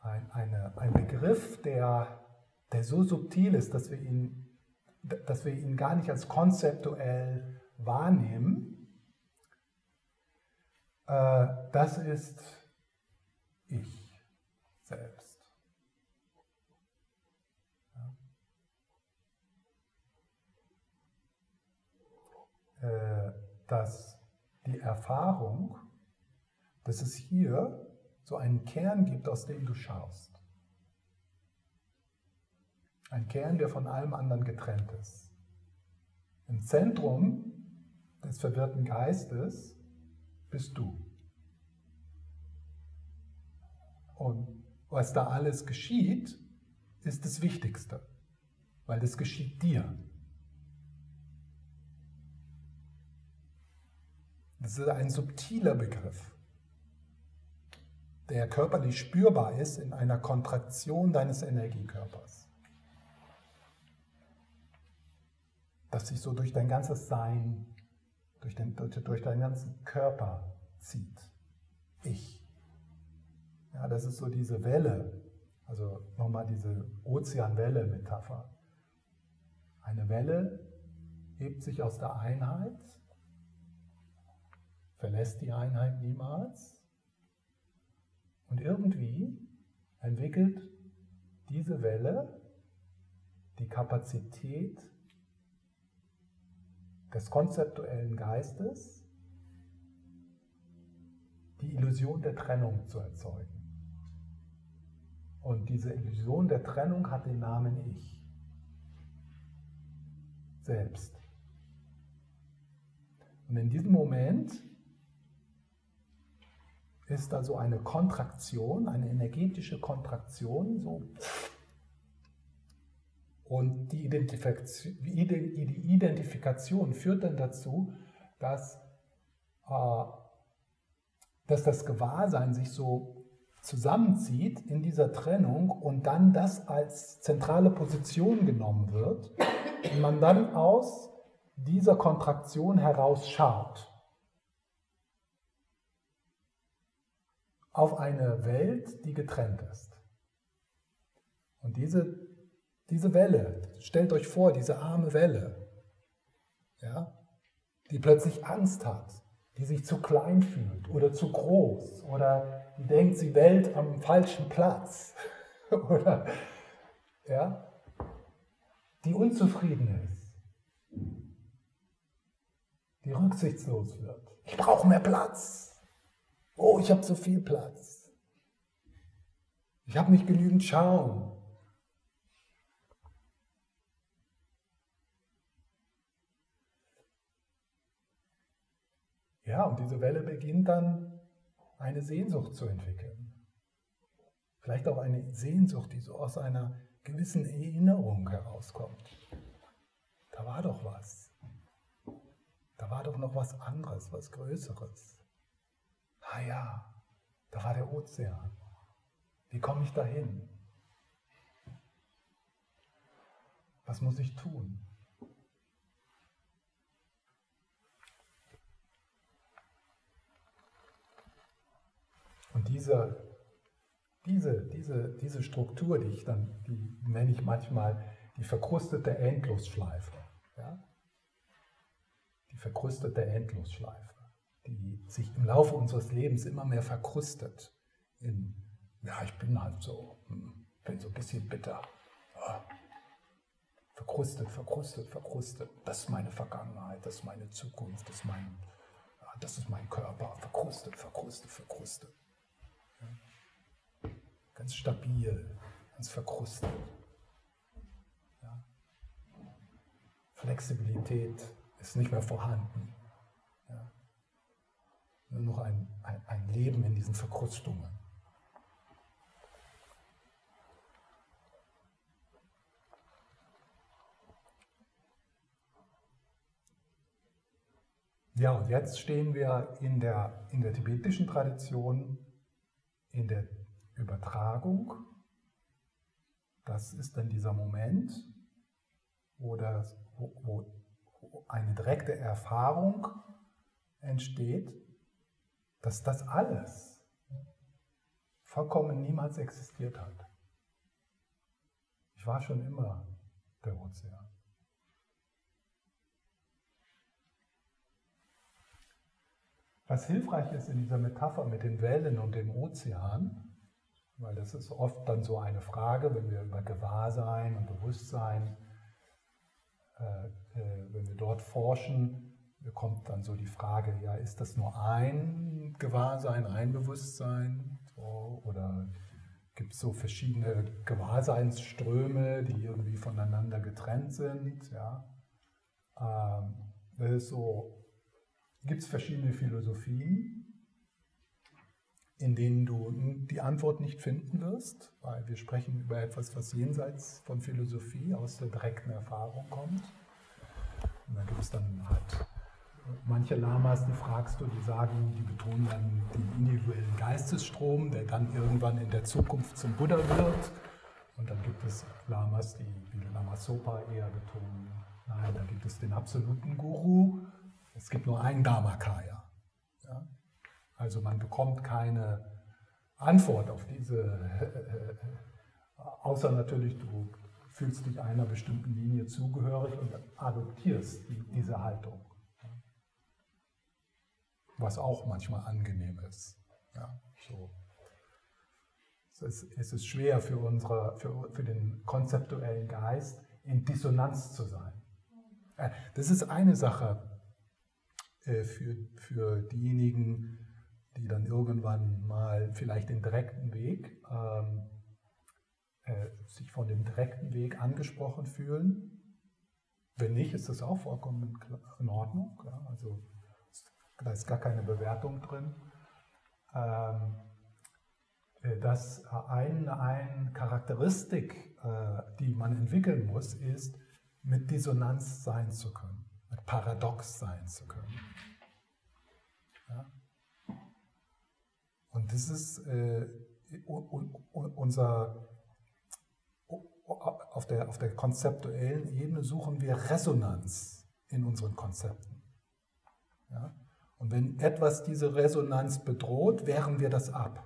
ein, eine, ein Begriff, der, der so subtil ist, dass wir, ihn, dass wir ihn gar nicht als konzeptuell wahrnehmen, äh, das ist ich selbst. Äh, dass die Erfahrung, dass es hier so einen Kern gibt, aus dem du schaust. Ein Kern, der von allem anderen getrennt ist. Im Zentrum des verwirrten Geistes bist du. Und was da alles geschieht, ist das Wichtigste, weil das geschieht dir. Das ist ein subtiler Begriff, der körperlich spürbar ist in einer Kontraktion deines Energiekörpers. Das sich so durch dein ganzes Sein, durch, den, durch, durch deinen ganzen Körper zieht. Ich. Ja, das ist so diese Welle, also nochmal diese Ozeanwelle-Metapher. Eine Welle hebt sich aus der Einheit verlässt die Einheit niemals. Und irgendwie entwickelt diese Welle die Kapazität des konzeptuellen Geistes, die Illusion der Trennung zu erzeugen. Und diese Illusion der Trennung hat den Namen Ich. Selbst. Und in diesem Moment ist also eine Kontraktion, eine energetische Kontraktion. So. Und die Identifikation, die Identifikation führt dann dazu, dass, äh, dass das Gewahrsein sich so zusammenzieht in dieser Trennung und dann das als zentrale Position genommen wird und man dann aus dieser Kontraktion heraus schaut. Auf eine Welt, die getrennt ist. Und diese, diese Welle, stellt euch vor, diese arme Welle, ja, die plötzlich Angst hat, die sich zu klein fühlt oder zu groß oder die denkt, sie wählt am falschen Platz (laughs) oder ja, die unzufrieden ist, die rücksichtslos wird. Ich brauche mehr Platz. Oh, ich habe zu viel Platz. Ich habe nicht genügend Schaum. Ja, und diese Welle beginnt dann eine Sehnsucht zu entwickeln. Vielleicht auch eine Sehnsucht, die so aus einer gewissen Erinnerung herauskommt. Da war doch was. Da war doch noch was anderes, was Größeres ah ja, da war der Ozean. Wie komme ich dahin? Was muss ich tun? Und diese, diese, diese, diese Struktur, die ich dann, die nenne ich manchmal die verkrustete Endlosschleife. Ja? Die verkrustete Endlosschleife die sich im Laufe unseres Lebens immer mehr verkrustet. In, ja, ich bin halt so, hm, bin so ein bisschen bitter. Ja. Verkrustet, verkrustet, verkrustet. Das ist meine Vergangenheit, das ist meine Zukunft, das ist mein, das ist mein Körper. Verkrustet, verkrustet, verkrustet. Ganz stabil, ganz verkrustet. Flexibilität ist nicht mehr vorhanden. Nur noch ein, ein, ein Leben in diesen Verkrustungen. Ja, und jetzt stehen wir in der, in der tibetischen Tradition in der Übertragung. Das ist dann dieser Moment, wo das wo, wo eine direkte Erfahrung entsteht, dass das alles vollkommen niemals existiert hat. Ich war schon immer der Ozean. Was hilfreich ist in dieser Metapher mit den Wellen und dem Ozean, weil das ist oft dann so eine Frage, wenn wir über Gewahrsein und Bewusstsein äh, äh, wenn wir dort forschen, kommt dann so die Frage, ja, ist das nur ein Gewahrsein, ein Bewusstsein? So, oder gibt es so verschiedene Gewahrseinsströme, die irgendwie voneinander getrennt sind? Ja? Ähm, das ist so, gibt es verschiedene Philosophien, in denen du die Antwort nicht finden wirst, weil wir sprechen über etwas, was jenseits von Philosophie aus der direkten Erfahrung kommt. Und dann gibt es dann halt manche Lamas, die fragst du, die sagen, die betonen dann den individuellen Geistesstrom, der dann irgendwann in der Zukunft zum Buddha wird. Und dann gibt es Lamas, die wie Lama Sopa eher betonen, nein, da gibt es den absoluten Guru. Es gibt nur einen Dharmakaya. Ja? Also man bekommt keine Antwort auf diese, (laughs) außer natürlich du fühlst dich einer bestimmten Linie zugehörig und adoptierst die, diese Haltung. Was auch manchmal angenehm ist. Ja, so. es, ist, schwer für, unsere, für, für den konzeptuellen Geist in Dissonanz zu sein. Äh, das ist eine Sache für, für diejenigen, die dann irgendwann mal vielleicht den direkten Weg, ähm, äh, sich von dem direkten Weg angesprochen fühlen. Wenn nicht, ist das auch vollkommen in Ordnung. Ja? Also da ist gar keine Bewertung drin. Ähm, äh, dass eine, eine Charakteristik, äh, die man entwickeln muss, ist, mit Dissonanz sein zu können, mit Paradox sein zu können. Ja? Und das ist äh, unser, auf der, auf der konzeptuellen Ebene suchen wir Resonanz in unseren Konzepten. Ja? Und wenn etwas diese Resonanz bedroht, wehren wir das ab.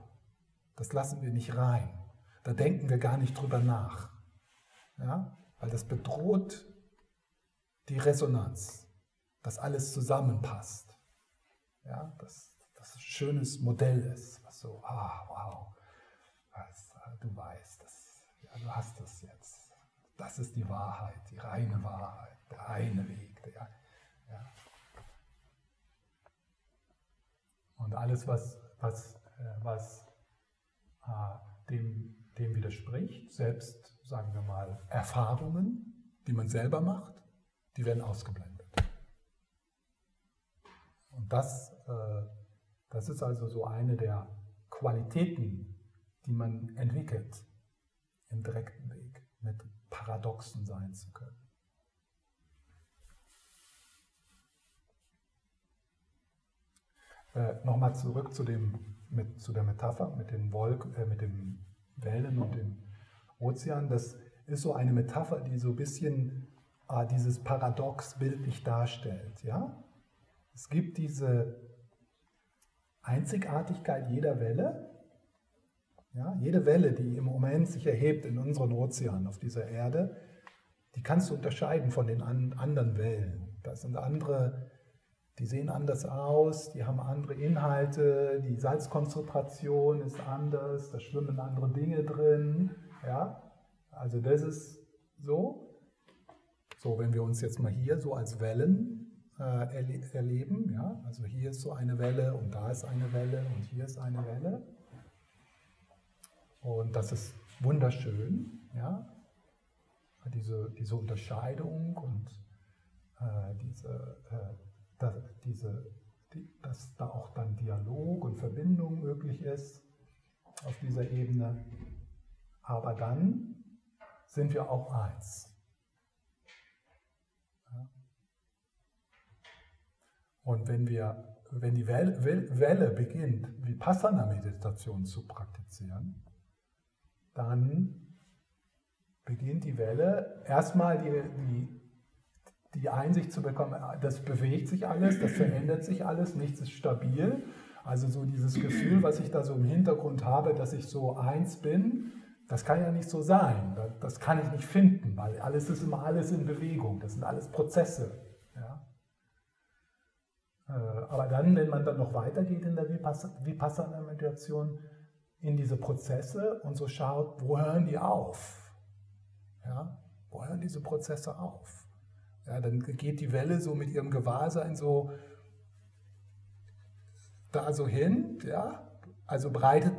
Das lassen wir nicht rein. Da denken wir gar nicht drüber nach. Ja? Weil das bedroht die Resonanz, dass alles zusammenpasst. Ja? Das, das ein schönes Modell ist so, ah, wow, was, du weißt, das, ja, du hast das jetzt. Das ist die Wahrheit, die reine Wahrheit, der eine Weg. Der, ja. Und alles, was, was, äh, was äh, dem, dem widerspricht, selbst, sagen wir mal, Erfahrungen, die man selber macht, die werden ausgeblendet. Und das, äh, das ist also so eine der Qualitäten, die man entwickelt im direkten Weg, mit Paradoxen sein zu können. Äh, Nochmal zurück zu, dem, mit, zu der Metapher mit den, Wolk, äh, mit den Wellen und dem Ozean. Das ist so eine Metapher, die so ein bisschen äh, dieses Paradox bildlich darstellt. Ja? Es gibt diese Einzigartigkeit jeder Welle Ja, jede Welle, die im Moment sich erhebt in unseren Ozeanen auf dieser Erde, die kannst du unterscheiden von den anderen Wellen. Das sind andere, die sehen anders aus, die haben andere Inhalte, die Salzkonzentration ist anders, da schwimmen andere Dinge drin. Ja? Also das ist so. So, wenn wir uns jetzt mal hier so als Wellen äh, erle erleben, ja, also hier ist so eine Welle und da ist eine Welle und hier ist eine Welle. Und das ist wunderschön, ja, diese, diese Unterscheidung und äh, diese, äh, da, diese, die, dass da auch dann Dialog und Verbindung möglich ist auf dieser Ebene. Aber dann sind wir auch eins. Und wenn, wir, wenn die Welle, Welle beginnt, Vipassana-Meditation zu praktizieren, dann beginnt die Welle erstmal die, die, die Einsicht zu bekommen, das bewegt sich alles, das verändert sich alles, nichts ist stabil. Also so dieses Gefühl, was ich da so im Hintergrund habe, dass ich so eins bin, das kann ja nicht so sein. Das kann ich nicht finden, weil alles ist immer alles in Bewegung. Das sind alles Prozesse. Ja? Äh, aber dann, wenn man dann noch weitergeht in der Vipassana-Meditation, in diese Prozesse und so schaut, wo hören die auf? Ja? Wo hören diese Prozesse auf? Ja, dann geht die Welle so mit ihrem Gewahrsein so da so hin, ja, also breitet,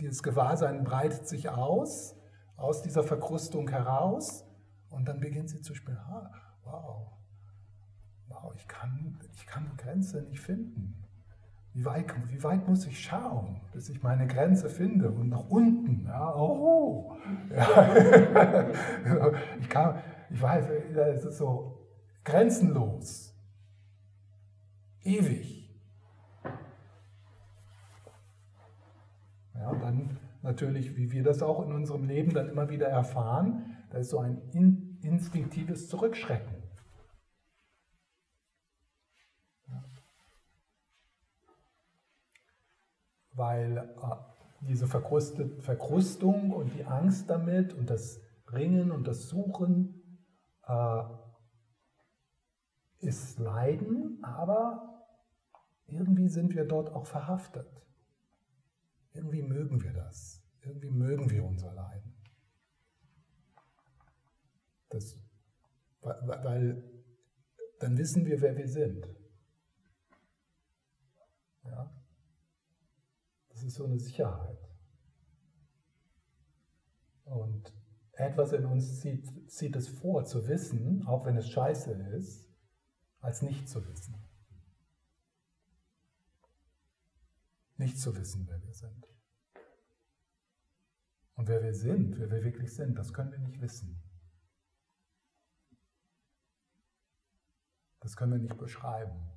dieses Gewahrsein breitet sich aus, aus dieser Verkrustung heraus und dann beginnt sie zu spielen. Ah, wow, wow, ich kann, ich kann die Grenze nicht finden. Wie weit, wie weit muss ich schauen, bis ich meine Grenze finde? Und nach unten, ja, oh, ja. (laughs) ich, kann, ich weiß, es ist so grenzenlos, ewig. Ja, dann natürlich, wie wir das auch in unserem Leben dann immer wieder erfahren, da ist so ein instinktives Zurückschrecken. weil äh, diese Verkrustung und die Angst damit und das Ringen und das Suchen äh, ist Leiden, aber irgendwie sind wir dort auch verhaftet. Irgendwie mögen wir das. Irgendwie mögen wir unser Leiden. Das, weil, weil dann wissen wir, wer wir sind. Ja? Das ist so eine Sicherheit. Und etwas in uns zieht, zieht es vor, zu wissen, auch wenn es scheiße ist, als nicht zu wissen. Nicht zu wissen, wer wir sind. Und wer wir sind, wer wir wirklich sind, das können wir nicht wissen. Das können wir nicht beschreiben.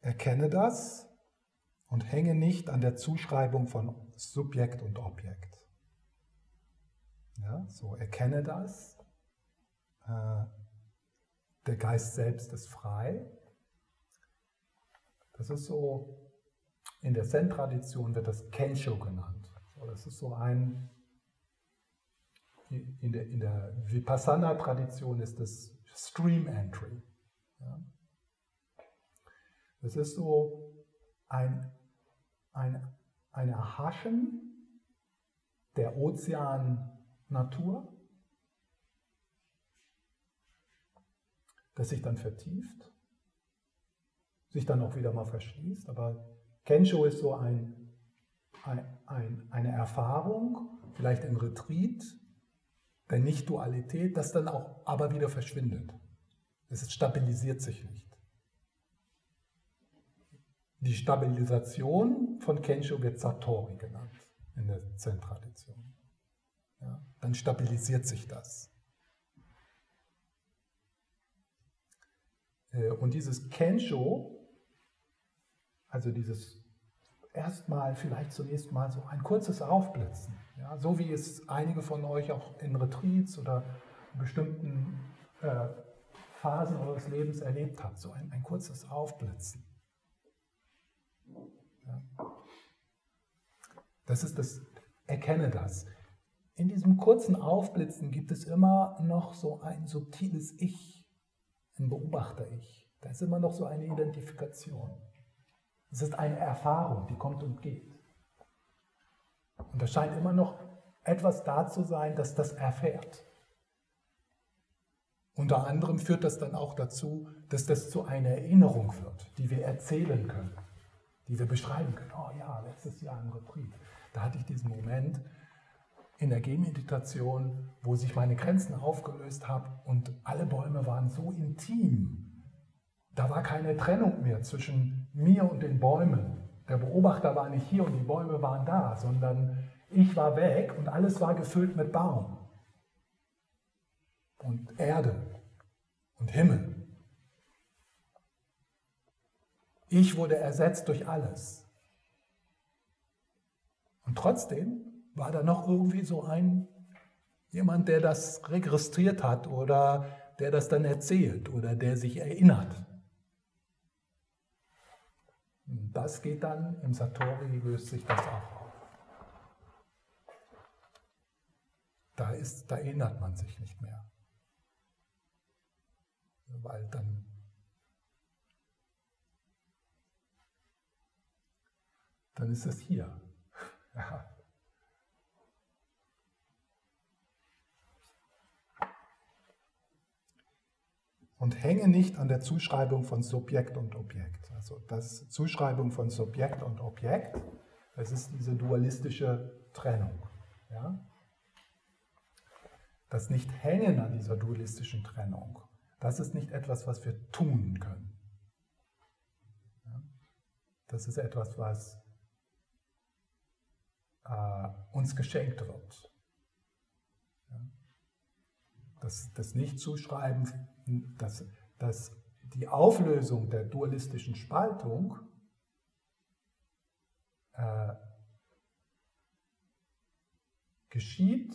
Erkenne das und hänge nicht an der Zuschreibung von Subjekt und Objekt. Ja, so erkenne das. Äh, der Geist selbst ist frei. Das ist so, in der Zen-Tradition wird das Kensho genannt. Das ist so ein, in der, in der Vipassana-Tradition ist das Stream Entry. Ja. Es ist so ein, ein, ein Erhaschen der Ozeannatur, das sich dann vertieft, sich dann auch wieder mal verschließt. Aber Kensho ist so ein, ein, ein, eine Erfahrung, vielleicht im Retreat, der Nicht-Dualität, das dann auch aber wieder verschwindet. Es stabilisiert sich nicht. Die Stabilisation von Kensho wird Satori genannt in der Zen-Tradition. Ja, dann stabilisiert sich das. Äh, und dieses Kensho, also dieses erstmal vielleicht zunächst mal so ein kurzes Aufblitzen, ja, so wie es einige von euch auch in Retreats oder bestimmten äh, Phasen eures Lebens erlebt habt, so ein, ein kurzes Aufblitzen. Das ist das, erkenne das. In diesem kurzen Aufblitzen gibt es immer noch so ein subtiles Ich, ein Beobachter-Ich. Da ist immer noch so eine Identifikation. Es ist eine Erfahrung, die kommt und geht. Und da scheint immer noch etwas da zu sein, das das erfährt. Unter anderem führt das dann auch dazu, dass das zu einer Erinnerung wird, die wir erzählen können, die wir beschreiben können. Oh ja, letztes Jahr im Retreat, da hatte ich diesen Moment in der Gehmeditation, wo sich meine Grenzen aufgelöst haben und alle Bäume waren so intim. Da war keine Trennung mehr zwischen mir und den Bäumen. Der Beobachter war nicht hier und die Bäume waren da, sondern ich war weg und alles war gefüllt mit Baum und Erde und Himmel. Ich wurde ersetzt durch alles. Und trotzdem war da noch irgendwie so ein jemand, der das registriert hat oder der das dann erzählt oder der sich erinnert. Das geht dann im Satori, löst sich das auch auf. Da, ist, da erinnert man sich nicht mehr. Weil dann dann ist es hier. (laughs) Ja. Und hänge nicht an der Zuschreibung von Subjekt und Objekt. Also das Zuschreibung von Subjekt und Objekt, das ist diese dualistische Trennung. Ja? Das Nicht-Hängen an dieser dualistischen Trennung, das ist nicht etwas, was wir tun können. Das ist etwas, was äh, uns geschenkt wird. Ja? Das, das Nicht-Zuschreiben dass, dass die Auflösung der dualistischen Spaltung äh, geschieht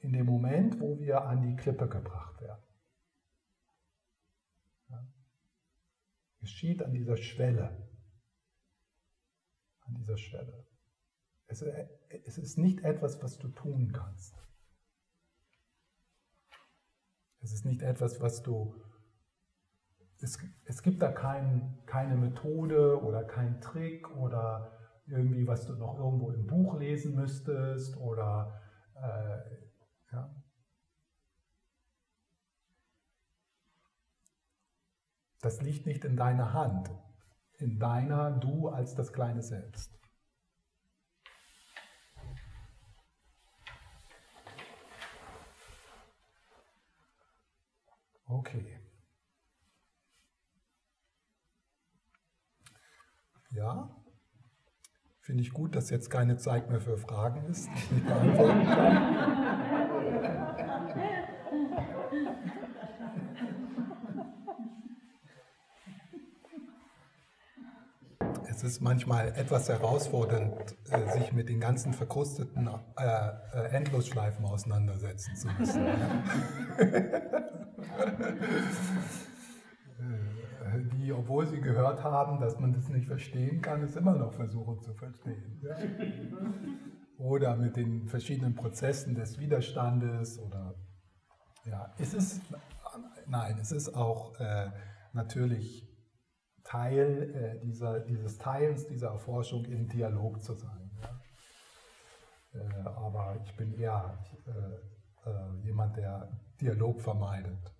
in dem Moment, wo wir an die Klippe gebracht werden. Ja. Geschieht an dieser Schwelle. An dieser Schwelle. Es, es ist nicht etwas, was du tun kannst. Es ist nicht etwas, was du... Es, es gibt da kein, keine Methode oder keinen Trick oder irgendwie, was du noch irgendwo im Buch lesen müsstest oder... Äh, ja. Das liegt nicht in deiner Hand, in deiner Du als das kleine Selbst. Okay. Ja, finde ich gut, dass jetzt keine Zeit mehr für Fragen ist, die ich nicht beantworten kann. (laughs) Es ist manchmal etwas herausfordernd, äh, sich mit den ganzen verkrusteten äh, äh, Endlosschleifen auseinandersetzen zu müssen. (laughs) die, obwohl sie gehört haben, dass man das nicht verstehen kann, es immer noch versuchen zu verstehen. Oder mit den verschiedenen Prozessen des Widerstandes oder ja, es ist nein, es ist auch äh, natürlich Teil äh, dieser, dieses Teils dieser Erforschung im Dialog zu sein. Ja. Äh, aber ich bin eher äh, äh, jemand, der Dialog vermeidet.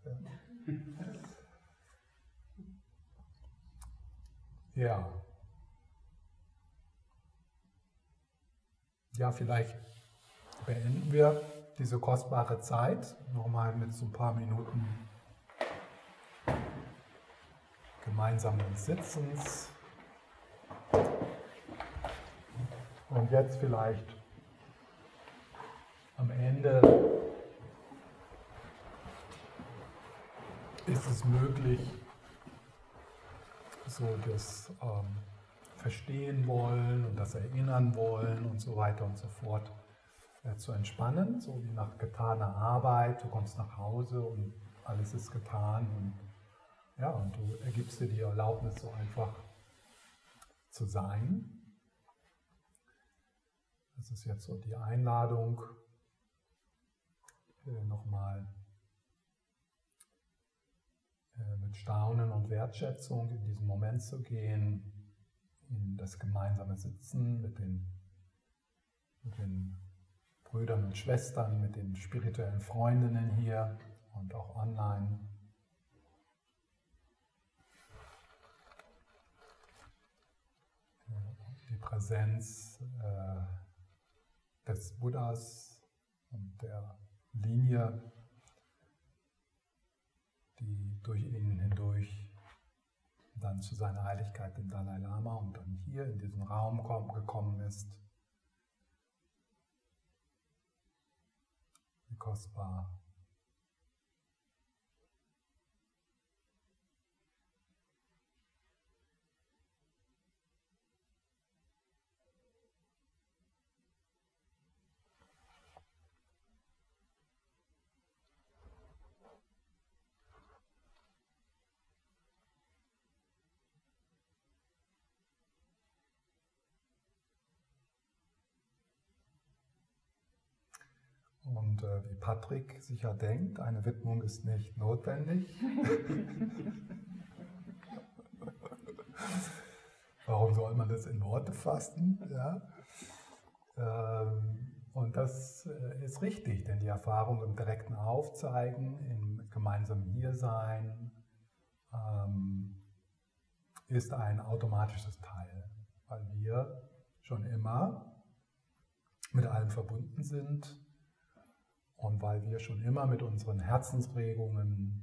Ja. Ja, vielleicht beenden wir diese kostbare Zeit nochmal mit so ein paar Minuten gemeinsamen Sitzens. Und jetzt vielleicht am Ende ist es möglich, so das ähm, Verstehen wollen und das Erinnern wollen und so weiter und so fort äh, zu entspannen, so wie nach getaner Arbeit. Du kommst nach Hause und alles ist getan und ja, und du ergibst dir die Erlaubnis, so einfach zu sein. Das ist jetzt so die Einladung, äh, nochmal äh, mit Staunen und Wertschätzung in diesen Moment zu gehen, in das gemeinsame Sitzen mit den, mit den Brüdern und Schwestern, mit den spirituellen Freundinnen hier und auch online. Präsenz äh, des Buddhas und der Linie, die durch ihn hindurch dann zu seiner Heiligkeit dem Dalai Lama und dann hier in diesen Raum gekommen ist. Wie kostbar Und äh, wie Patrick sicher denkt, eine Widmung ist nicht notwendig. (laughs) Warum soll man das in Worte fassen? Ja? Ähm, und das äh, ist richtig, denn die Erfahrung im direkten Aufzeigen, im gemeinsamen Hiersein, ähm, ist ein automatisches Teil, weil wir schon immer mit allem verbunden sind und weil wir schon immer mit unseren Herzensregungen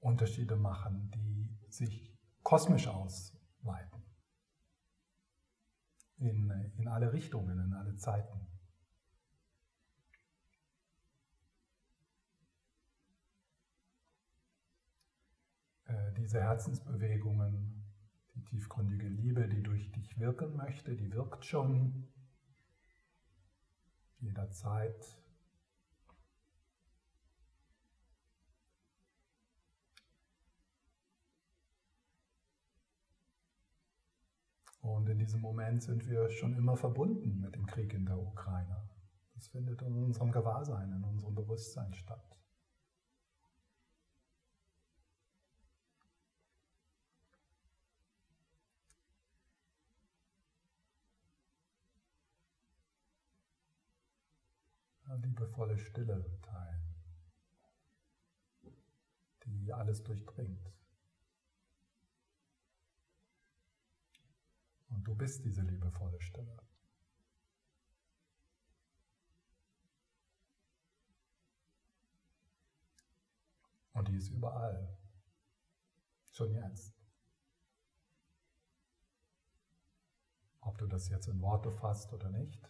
Unterschiede machen, die sich kosmisch ausweiten. In, in alle Richtungen, in alle Zeiten. Äh, diese Herzensbewegungen, die tiefgründige Liebe, die durch dich wirken möchte, die wirkt schon jederzeit Und in diesem Moment sind wir schon immer verbunden mit dem Krieg in der Ukraine. Das findet in unserem Gewahrsein, in unserem Bewusstsein statt. liebevolle Stille teilen, die alles durchdringt. Und du bist diese liebevolle Stille. Und die ist überall. Schon jetzt. Ob du das jetzt in Worte fasst oder nicht,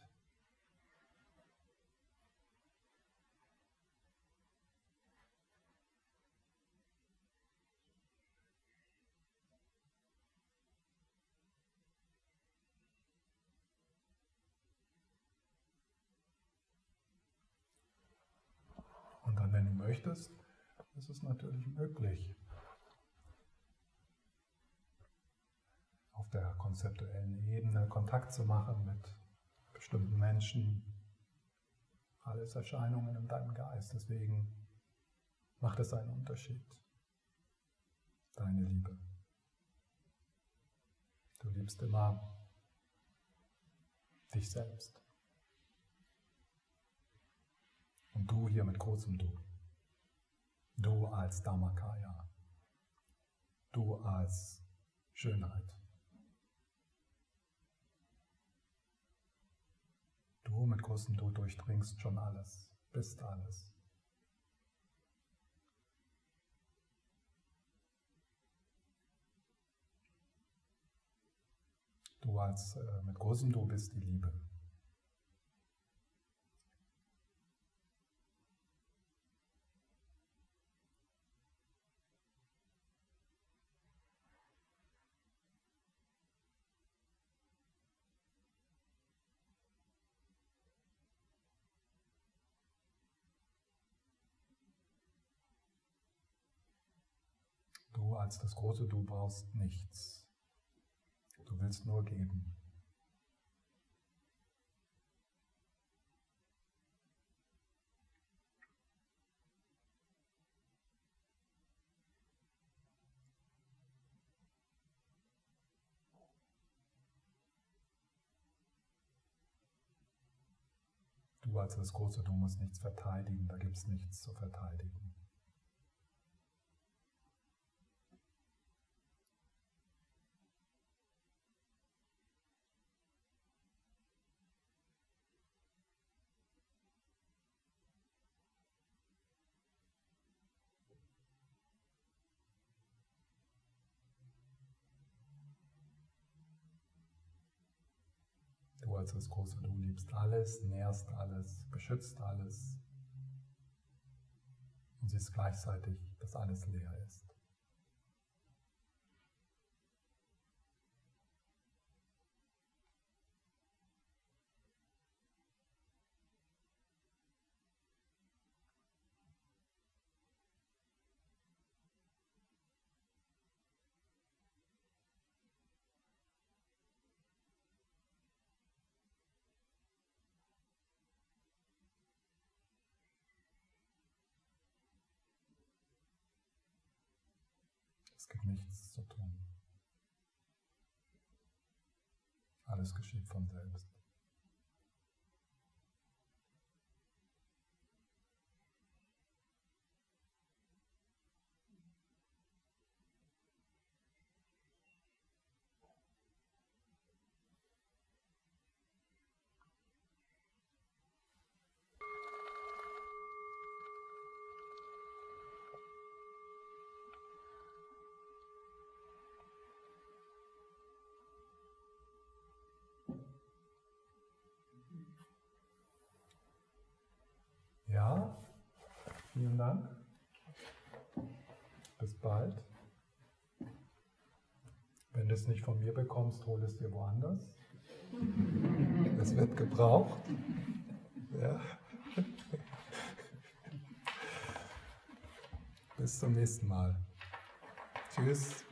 möchtest, ist es natürlich möglich. Auf der konzeptuellen Ebene Kontakt zu machen mit bestimmten Menschen, alles Erscheinungen in deinem Geist. Deswegen macht es einen Unterschied. Deine Liebe. Du liebst immer dich selbst. Und du hier mit großem Du. Du als Dhammakaya. Du als Schönheit. Du mit großem Du durchdringst schon alles, bist alles. Du als äh, mit großem Du bist die Liebe. Als das große Du brauchst nichts. Du willst nur geben. Du als das große Du musst nichts verteidigen, da gibt es nichts zu verteidigen. Als das große Du liebst alles, nährst alles, beschützt alles und siehst gleichzeitig, dass alles leer ist. Gibt nichts zu tun. Alles geschieht von selbst. Ja, vielen Dank. Bis bald. Wenn du es nicht von mir bekommst, hol es dir woanders. Es wird gebraucht. Ja. Bis zum nächsten Mal. Tschüss.